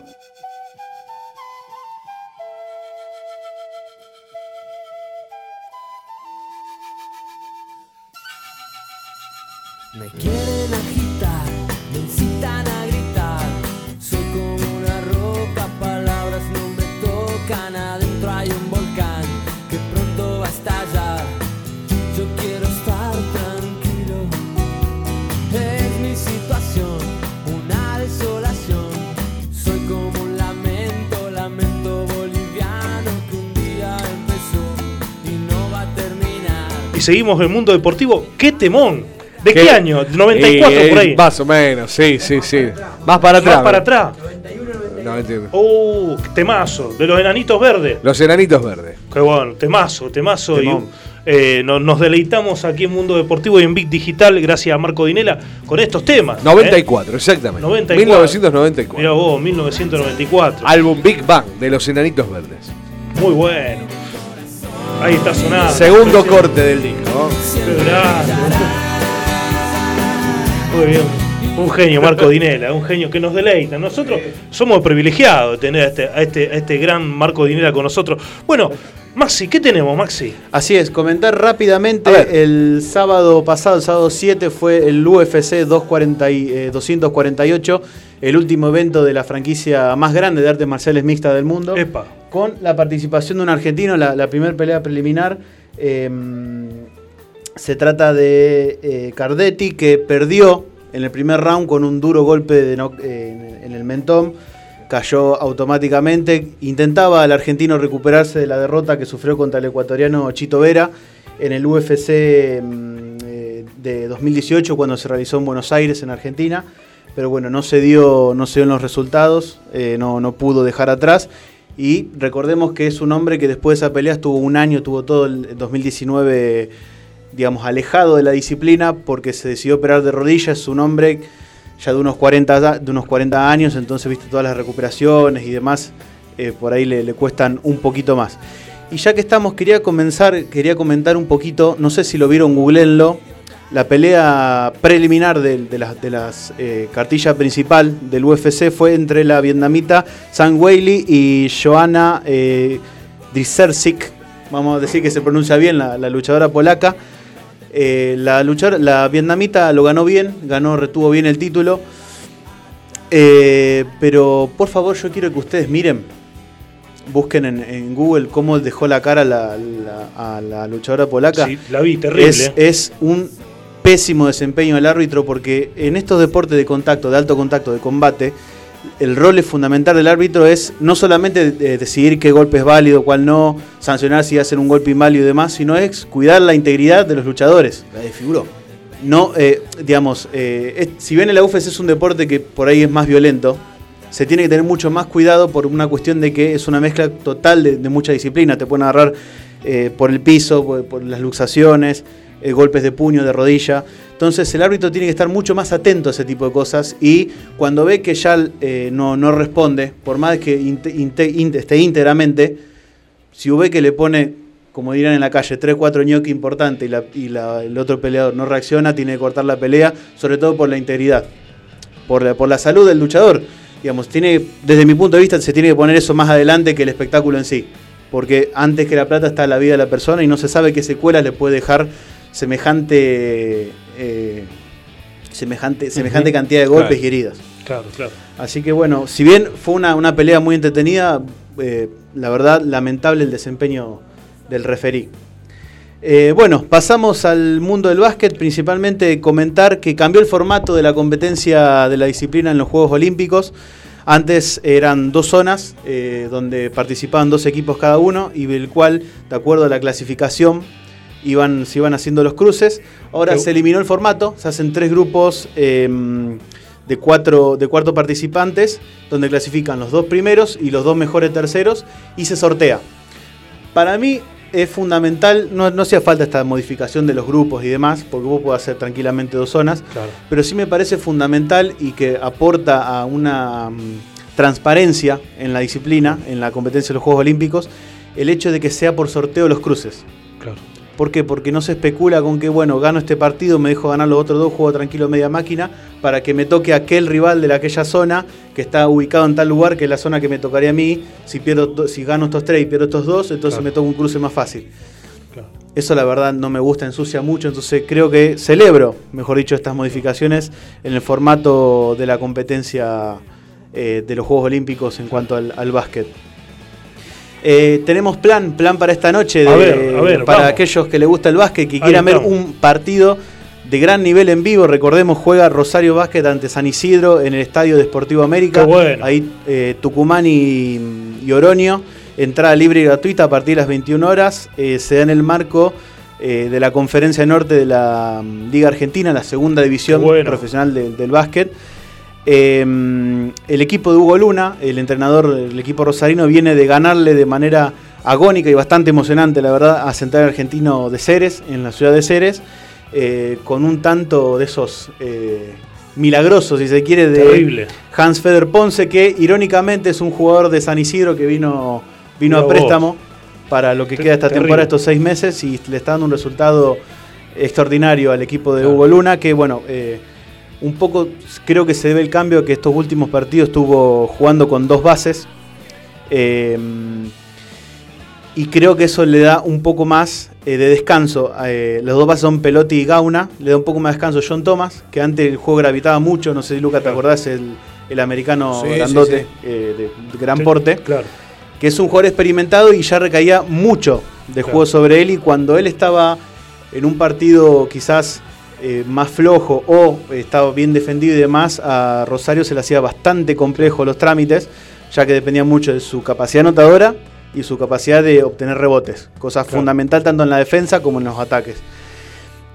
Y seguimos en el mundo deportivo. ¡Qué temón! ¿De qué, ¿Qué? año? 94 Eh, por ahí. Más o menos, sí, sí, sí. Más para atrás. Más para atrás. 91. Uh, temazo. De los enanitos verdes. Los enanitos verdes. Qué bueno, temazo, temazo. Temón. Y, eh, no- nos, deleitamos aquí en Mundo Deportivo y en Big Digital, gracias a Marco Dinela, con estos temas. 94, exactamente. 94. 1994. Mira vos, 1994. Álbum Big Bang de los enanitos verdes. Muy bueno. Ahí está sonando. Segundo corte del disco. Muy bien. Un genio, Marco Dinela, un genio que nos deleita. Nosotros somos privilegiados de tener a este, a este, a este gran Marco Dinela con nosotros. Bueno, Maxi, ¿qué tenemos, Maxi? Así es, comentar rápidamente, el sábado pasado, el sábado 7, fue el UFC 240 y, eh, 248, el último evento de la franquicia más grande de artes marciales mixtas del mundo, con la participación de un argentino, la, la primera pelea preliminar. eh, se trata de eh, Cardetti, que perdió en el primer round con un duro golpe de no- eh, en, en el mentón. Cayó automáticamente. Intentaba el argentino recuperarse de la derrota que sufrió contra el ecuatoriano Chito Vera en el UFC mm, eh, de 2018 cuando se realizó en Buenos Aires, en Argentina. Pero bueno, no se dio, no se dieron los resultados, eh, no, no pudo dejar atrás. Y recordemos que es un hombre que después de esa pelea estuvo un año, tuvo todo el 2019 digamos, alejado de la disciplina porque se decidió operar de rodillas. Es un hombre ya de unos 40, da- de unos 40 años, entonces, viste, todas las recuperaciones y demás, eh, por ahí le, le cuestan un poquito más. Y ya que estamos, quería comenzar, quería comentar un poquito, no sé si lo vieron, googleenlo, la pelea preliminar de, de las, de las eh, cartilla principal del UFC fue entre la vietnamita Sang Weili y Joanna eh, vamos a decir que se pronuncia bien, la, la luchadora polaca. Eh, la, luchadora, la vietnamita lo ganó bien, ganó, retuvo bien el título. Eh, pero por favor, yo quiero que ustedes miren, busquen en, en Google cómo dejó la cara la- la- a la luchadora polaca. Sí, la vi, terrible. Es, es un pésimo desempeño del árbitro porque en estos deportes de contacto, de alto contacto, de combate, el rol es fundamental del árbitro es no solamente de- decidir qué golpe es válido, cuál no, sancionar si hacen un golpe inválido y demás, sino es cuidar la integridad de los luchadores. La desfiguró. No, eh, digamos, eh, es- si bien el UFC es un deporte que por ahí es más violento, se tiene que tener mucho más cuidado por una cuestión de que es una mezcla total de, de mucha disciplina. Te pueden agarrar eh, por el piso, por, por las luxaciones, eh, golpes de puño, de rodilla. Entonces el árbitro tiene que estar mucho más atento a ese tipo de cosas y cuando ve que ya eh, no, no responde, por más que esté íntegramente, si ve que le pone, como dirán en la calle, 3, 4 ñoqui importante y, el otro peleador no reacciona, tiene que cortar la pelea, sobre todo por la integridad, por la, por la salud del luchador. Digamos, tiene, desde mi punto de vista, se tiene que poner eso más adelante que el espectáculo en sí. Porque antes que la plata está la vida de la persona y no se sabe qué secuelas le puede dejar semejante, eh, semejante, semejante cantidad de golpes Claro. y heridas. Claro, claro. Así que bueno, si bien fue una, una pelea muy entretenida, eh, la verdad lamentable el desempeño del referí. Eh, bueno, pasamos al mundo del básquet, principalmente comentar que cambió el formato de la competencia de la disciplina en los Juegos Olímpicos. Antes eran dos zonas eh, donde participaban dos equipos cada uno y el cual, de acuerdo a la clasificación, iban, se iban haciendo los cruces. Ahora se eliminó el formato, se hacen tres grupos eh, de, cuatro, de cuatro participantes, donde clasifican los dos primeros y los dos mejores terceros y se sortea. Para mí es fundamental, no, no hacía falta esta modificación de los grupos y demás, porque vos podés hacer tranquilamente dos zonas, Claro. pero sí me parece fundamental y que aporta a una mm, transparencia en la disciplina, en la competencia de los Juegos Olímpicos, el hecho de que sea por sorteo los cruces. Claro. ¿Por qué? Porque no se especula con que, bueno, gano este partido, me dejo ganar los otros dos, juego tranquilo media máquina, para que me toque aquel rival de la aquella zona que está ubicado en tal lugar, que es la zona que me tocaría a mí. Si, pierdo, do- si gano estos tres y pierdo estos dos, entonces Claro. me toca un cruce más fácil. Eso la verdad no me gusta, ensucia mucho, entonces creo que celebro, mejor dicho, estas modificaciones en el formato de la competencia eh, de los Juegos Olímpicos en cuanto al, al básquet. Eh, tenemos plan, plan para esta noche, de- A ver, a ver, para vamos. aquellos que les gusta el básquet, que Ahí quieran ver un partido de gran nivel en vivo. Recordemos, juega Rosario Básquet ante San Isidro en el Estadio de Sportivo América. Bueno. Ahí eh, Tucumán y, y Oroño. Entrada libre y gratuita a partir de las 21 horas. Eh, se da en el marco eh, de la Conferencia Norte de la mm, Liga Argentina, la segunda división bueno. profesional de- del básquet. Eh, el equipo de Hugo Luna, el entrenador del equipo rosarino, viene de ganarle de manera agónica y bastante emocionante, la verdad, a Central Argentino de Ceres, en la ciudad de Ceres, eh, con un tanto de esos eh, milagrosos, si se quiere, de Terrible. Hans Feder Ponce, que irónicamente es un jugador de San Isidro que vino, vino a vos. préstamo para lo que queda esta terrible. temporada, estos seis meses, y le está dando un resultado extraordinario al equipo de Hugo Luna, que bueno, eh, un poco creo que se debe el cambio que estos últimos partidos estuvo jugando con dos bases. eh, y creo que eso le da un poco más eh, de descanso. Eh, los dos bases son Pelotti y Gauna. Le da un poco más de descanso a John Thomas, que antes el juego gravitaba mucho. No sé si Luca te acordás, el, el americano Sí, grandote sí, sí. eh, de, gran porte. Claro. Que es un jugador experimentado y ya recaía mucho de Claro. juego sobre él. Y cuando él estaba en un partido quizás eh, más flojo o estaba bien defendido y demás, a Rosario se le hacía bastante complejo los trámites, ya que dependía mucho de su capacidad anotadora y su capacidad de obtener rebotes, cosa Claro. fundamental tanto en la defensa como en los ataques.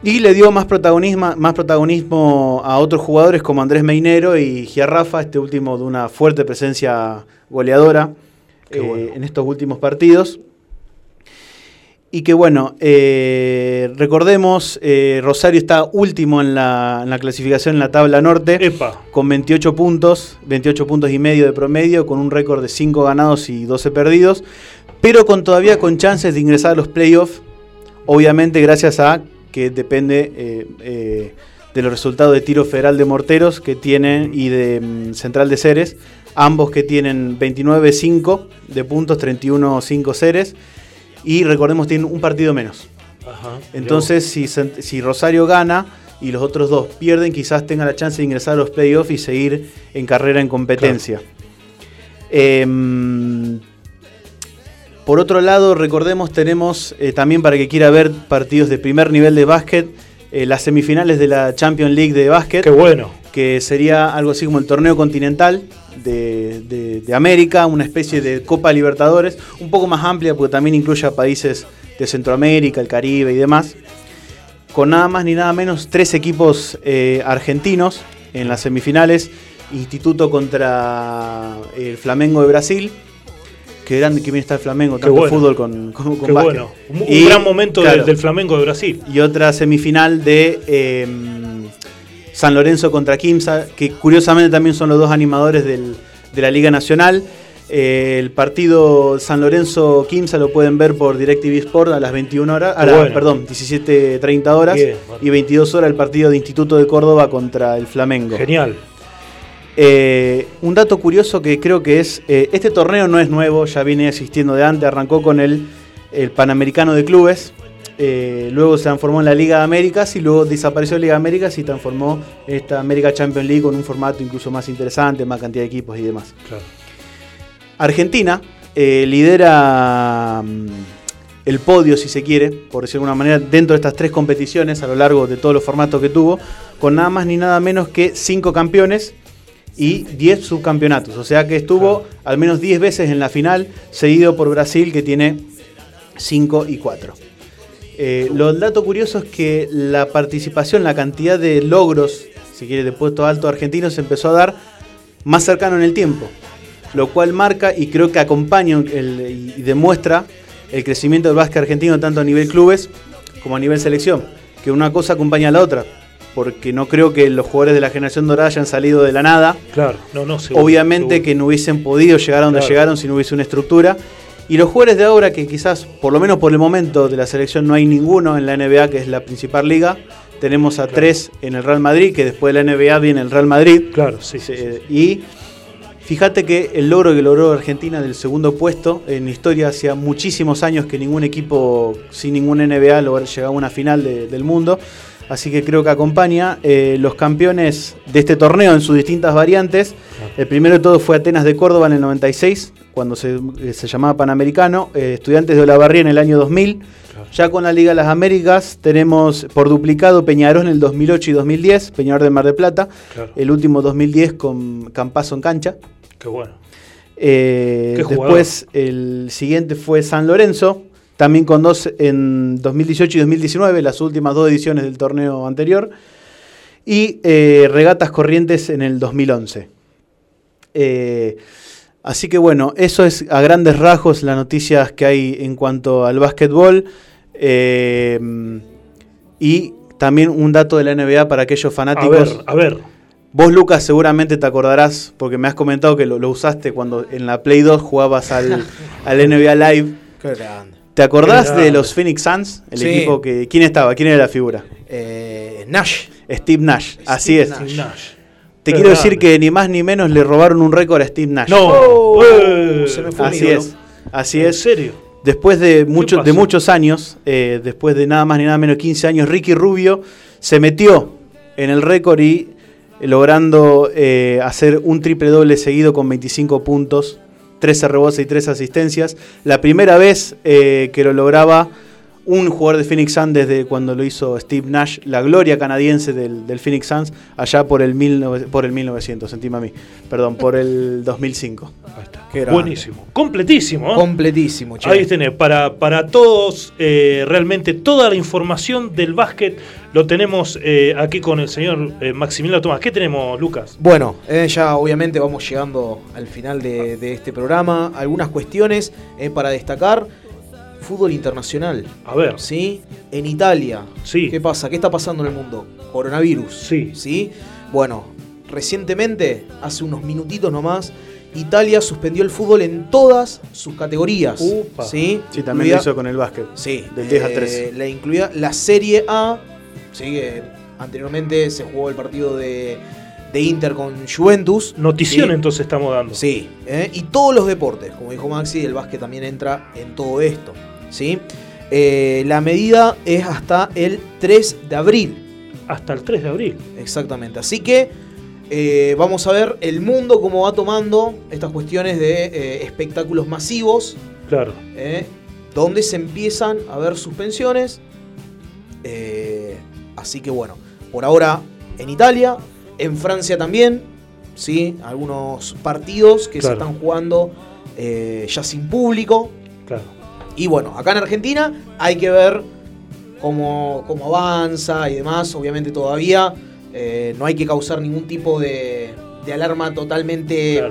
Y le dio más protagonismo, más protagonismo a otros jugadores como Andrés Meinero y Giarrafa, este último de una fuerte presencia goleadora eh, bueno. en estos últimos partidos. Y que bueno, eh, recordemos, eh, Rosario está último en la, en la clasificación en la tabla norte, Epa. con 28 puntos, 28 puntos y medio de promedio, con un récord de 5 ganados y 12 perdidos, pero con todavía con chances de ingresar a los playoffs, obviamente gracias a que depende eh, de los resultados de tiro federal de morteros que tienen y de mm, Central de Ceres, ambos que tienen 29-5 de puntos, 31-5 Ceres, y recordemos tienen un partido menos. Ajá. Entonces, si, si Rosario gana y los otros dos pierden, quizás tenga la chance de ingresar a los playoffs y seguir en carrera en competencia. Em, por otro lado, recordemos, tenemos eh, también para que quiera ver partidos de primer nivel de básquet, eh, las semifinales de la Champions League de básquet. Qué bueno. Que sería algo así como el torneo continental de, de- de América, una especie de Copa Libertadores, un poco más amplia porque también incluye a países de Centroamérica, el Caribe y demás. Con nada más ni nada menos tres equipos eh, argentinos en las semifinales. Instituto contra el Flamengo de Brasil. Qué grande que bien está el Flamengo, tanto bueno. fútbol con, con, con Qué bueno. Un, Y, gran momento del- Flamengo de Brasil. y otra semifinal de eh, San Lorenzo contra Quimsa, que curiosamente también son los dos animadores del- de la Liga Nacional. Eh, el partido San Lorenzo-Quimsa lo pueden ver por DirecTV Sport a las 21 horas, a Qué la- bueno. perdón, 17.30 horas Bien, y 22 horas el partido de Instituto de Córdoba contra el Flamengo. Genial. Eh, un dato curioso que creo que es, eh, este torneo no es nuevo, ya viene existiendo de antes, arrancó con el, el Panamericano de Clubes, eh, luego se transformó en la Liga de Américas y luego desapareció la Liga de Américas y transformó esta América Champions League con un formato incluso más interesante, más cantidad de equipos y demás. Claro. Argentina eh, lidera mm, el podio, si se quiere, por decirlo de alguna manera, dentro de estas tres competiciones a lo largo de todos los formatos que tuvo, con nada más ni nada menos que cinco campeones y 10 subcampeonatos. O sea que estuvo al menos 10 veces en la final, seguido por Brasil, que tiene 5 y 4. Eh, dato curioso es que la participación, la cantidad de logros, si quiere, de puestos altos argentinos se empezó a dar más cercano en el tiempo, lo cual marca y creo que acompaña el- y demuestra el crecimiento del básquet argentino tanto a nivel clubes como a nivel selección, que una cosa acompaña a la otra, porque no creo que los jugadores de la generación dorada hayan salido de la nada, Claro. No, no, seguro, Obviamente seguro. que no hubiesen podido llegar a donde Claro. llegaron si no hubiese una estructura. Y los jugadores de ahora, que quizás, por lo menos por el momento de la selección, no hay ninguno en la NBA, que es la principal liga. Tenemos a tres en el Real Madrid, que después de la NBA viene el Real Madrid. Claro, sí, sí, Y fíjate que el logro que logró Argentina del segundo puesto en historia, hacía muchísimos años que ningún equipo sin ningún NBA logró llegar a una final de- del mundo. Así que creo que acompaña eh, los campeones de este torneo en sus distintas variantes. El primero de todos fue Atenas de Córdoba en el 96, cuando se, eh, se llamaba Panamericano. eh, Estudiantes de Olavarría en el año 2000. Ya con la Liga de las Américas tenemos por duplicado Peñarol en el 2008 y 2010, Peñarol de Mar del Plata. Claro. El último 2010 con Campazo en cancha. Qué bueno. Eh, Qué después el siguiente fue San Lorenzo, también con dos en 2018 y 2019, las últimas dos ediciones del torneo anterior. Y eh, Regatas Corrientes en el 2011. Eh, así que bueno, eso es a grandes rasgos las noticias que hay en cuanto al básquetbol. Eh, y también un dato de la NBA para aquellos fanáticos. A ver, a ver. Vos, Lucas, seguramente te acordarás, porque me has comentado que lo, lo usaste cuando en la Play 2 jugabas al, al NBA Live. Qué grande. ¿Te acordás de los Phoenix Suns? El Sí. equipo que. ¿Quién estaba? ¿Quién era la figura? Eh, Nash. Steve Nash, así es. Nash. Nash. Te quiero grande. decir que ni más ni menos le robaron un récord a Steve Nash. No. Oh, Eh, se me fue un Así es. Así ¿En es. serio? Después de, mucho- de muchos años, eh, después de nada más ni nada menos 15 años, Ricky Rubio se metió en el récord y eh, logrando eh, hacer un triple doble seguido con 25 puntos, 13 rebotes y 3 asistencias. La primera vez eh, que lo lograba un jugador de Phoenix Suns desde cuando lo hizo Steve Nash, la gloria canadiense del, del Phoenix Suns, allá por el, 19 por el 1900, sentima a mí, perdón, por el 2005. Qué grande. Buenísimo. Completísimo. ¿eh? Completísimo, che. Ahí tenés, para, para todos, eh, realmente toda la información del básquet lo tenemos eh, aquí con el señor eh, Maximiliano Tomás. ¿Qué tenemos, Lucas? Bueno, eh, ya obviamente vamos llegando al final de, de este programa. Algunas cuestiones eh, para destacar. Fútbol internacional. A ver. ¿Sí? En Italia. Sí. ¿Qué pasa? ¿Qué está pasando en el mundo? Coronavirus. Sí. ¿Sí? Bueno, recientemente, hace unos minutitos nomás, Italia suspendió el fútbol en todas sus categorías. Upa. ¿Sí? Sí, también lo hizo con el básquet. Sí, Del 10 a eh, 13. La incluida la Serie A. Sí, que anteriormente se jugó el partido de, de Inter con Juventus. Notición Sí. entonces estamos dando. Sí, ¿eh? y todos los deportes, como dijo Maxi, el básquet también entra en todo esto. ¿Sí? Eh, la medida es hasta el 3 de abril. Hasta el 3 de abril. Exactamente. Así que eh, vamos a ver el mundo cómo va tomando estas cuestiones de eh, espectáculos masivos, Claro. donde se empiezan a ver suspensiones. Así que bueno, por ahora en Italia, en Francia también, ¿sí? algunos partidos que se están jugando ya sin público. Claro. Y bueno, acá en Argentina hay que ver cómo, cómo avanza y demás. Obviamente todavía eh, no hay que causar ningún tipo de, de alarma totalmente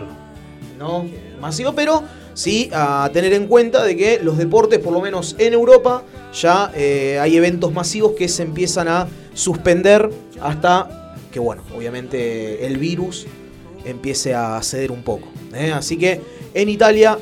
¿no? masivo, pero sí a tener en cuenta de que los deportes, por lo menos en Europa, ya eh, hay eventos masivos que se empiezan a suspender hasta que, bueno, obviamente el virus empiece a ceder un poco. ¿eh? Así que en Italia,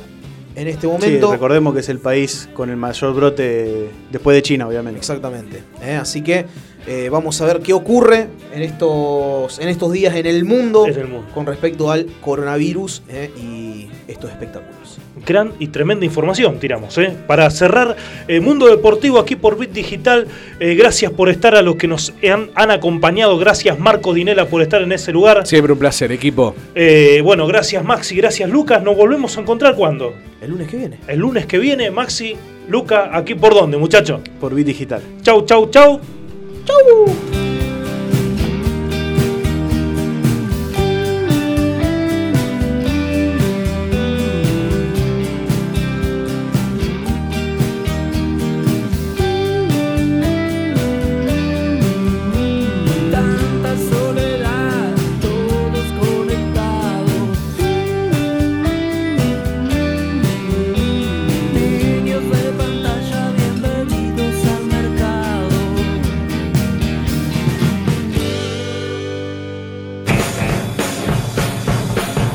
en este momento... Sí, recordemos que es el país con el mayor brote después de China, obviamente. Exactamente. ¿eh? Así que eh, vamos a ver qué ocurre en estos, en estos días en el, mundo En el mundo. con respecto al coronavirus ¿eh? y estos espectáculos. Gran y tremenda información tiramos. ¿eh? Para cerrar eh, Mundo Deportivo aquí por Bit Digital, eh, gracias por estar a los que nos han, han acompañado. Gracias Marco Dinela por estar en ese lugar. Siempre un placer, equipo. Eh, bueno, gracias Maxi, gracias Lucas. Nos volvemos a encontrar cuando? El lunes que viene. El lunes que viene, Maxi, Luca, aquí por dónde, muchachos. Por Bit Digital. Chau, chau, chau. Chau.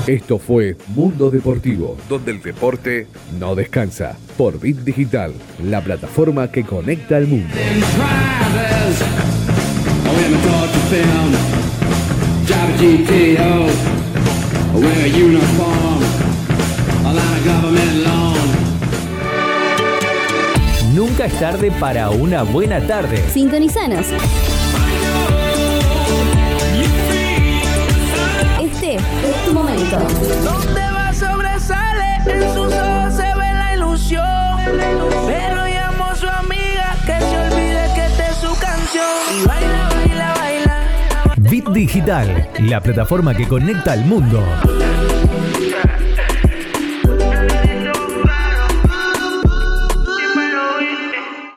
Esto fue Mundo Deportivo, donde el deporte no descansa. Por Bit Digital, la plataforma que conecta al mundo. Nunca es tarde para una buena tarde. Sintonizanos. Donde va sobresale, en sus ojos se ve la ilusión. Pero llamo a su amiga que se olvide que esta es su canción. Y baila, baila, baila. Bit Digital, la plataforma que conecta al mundo.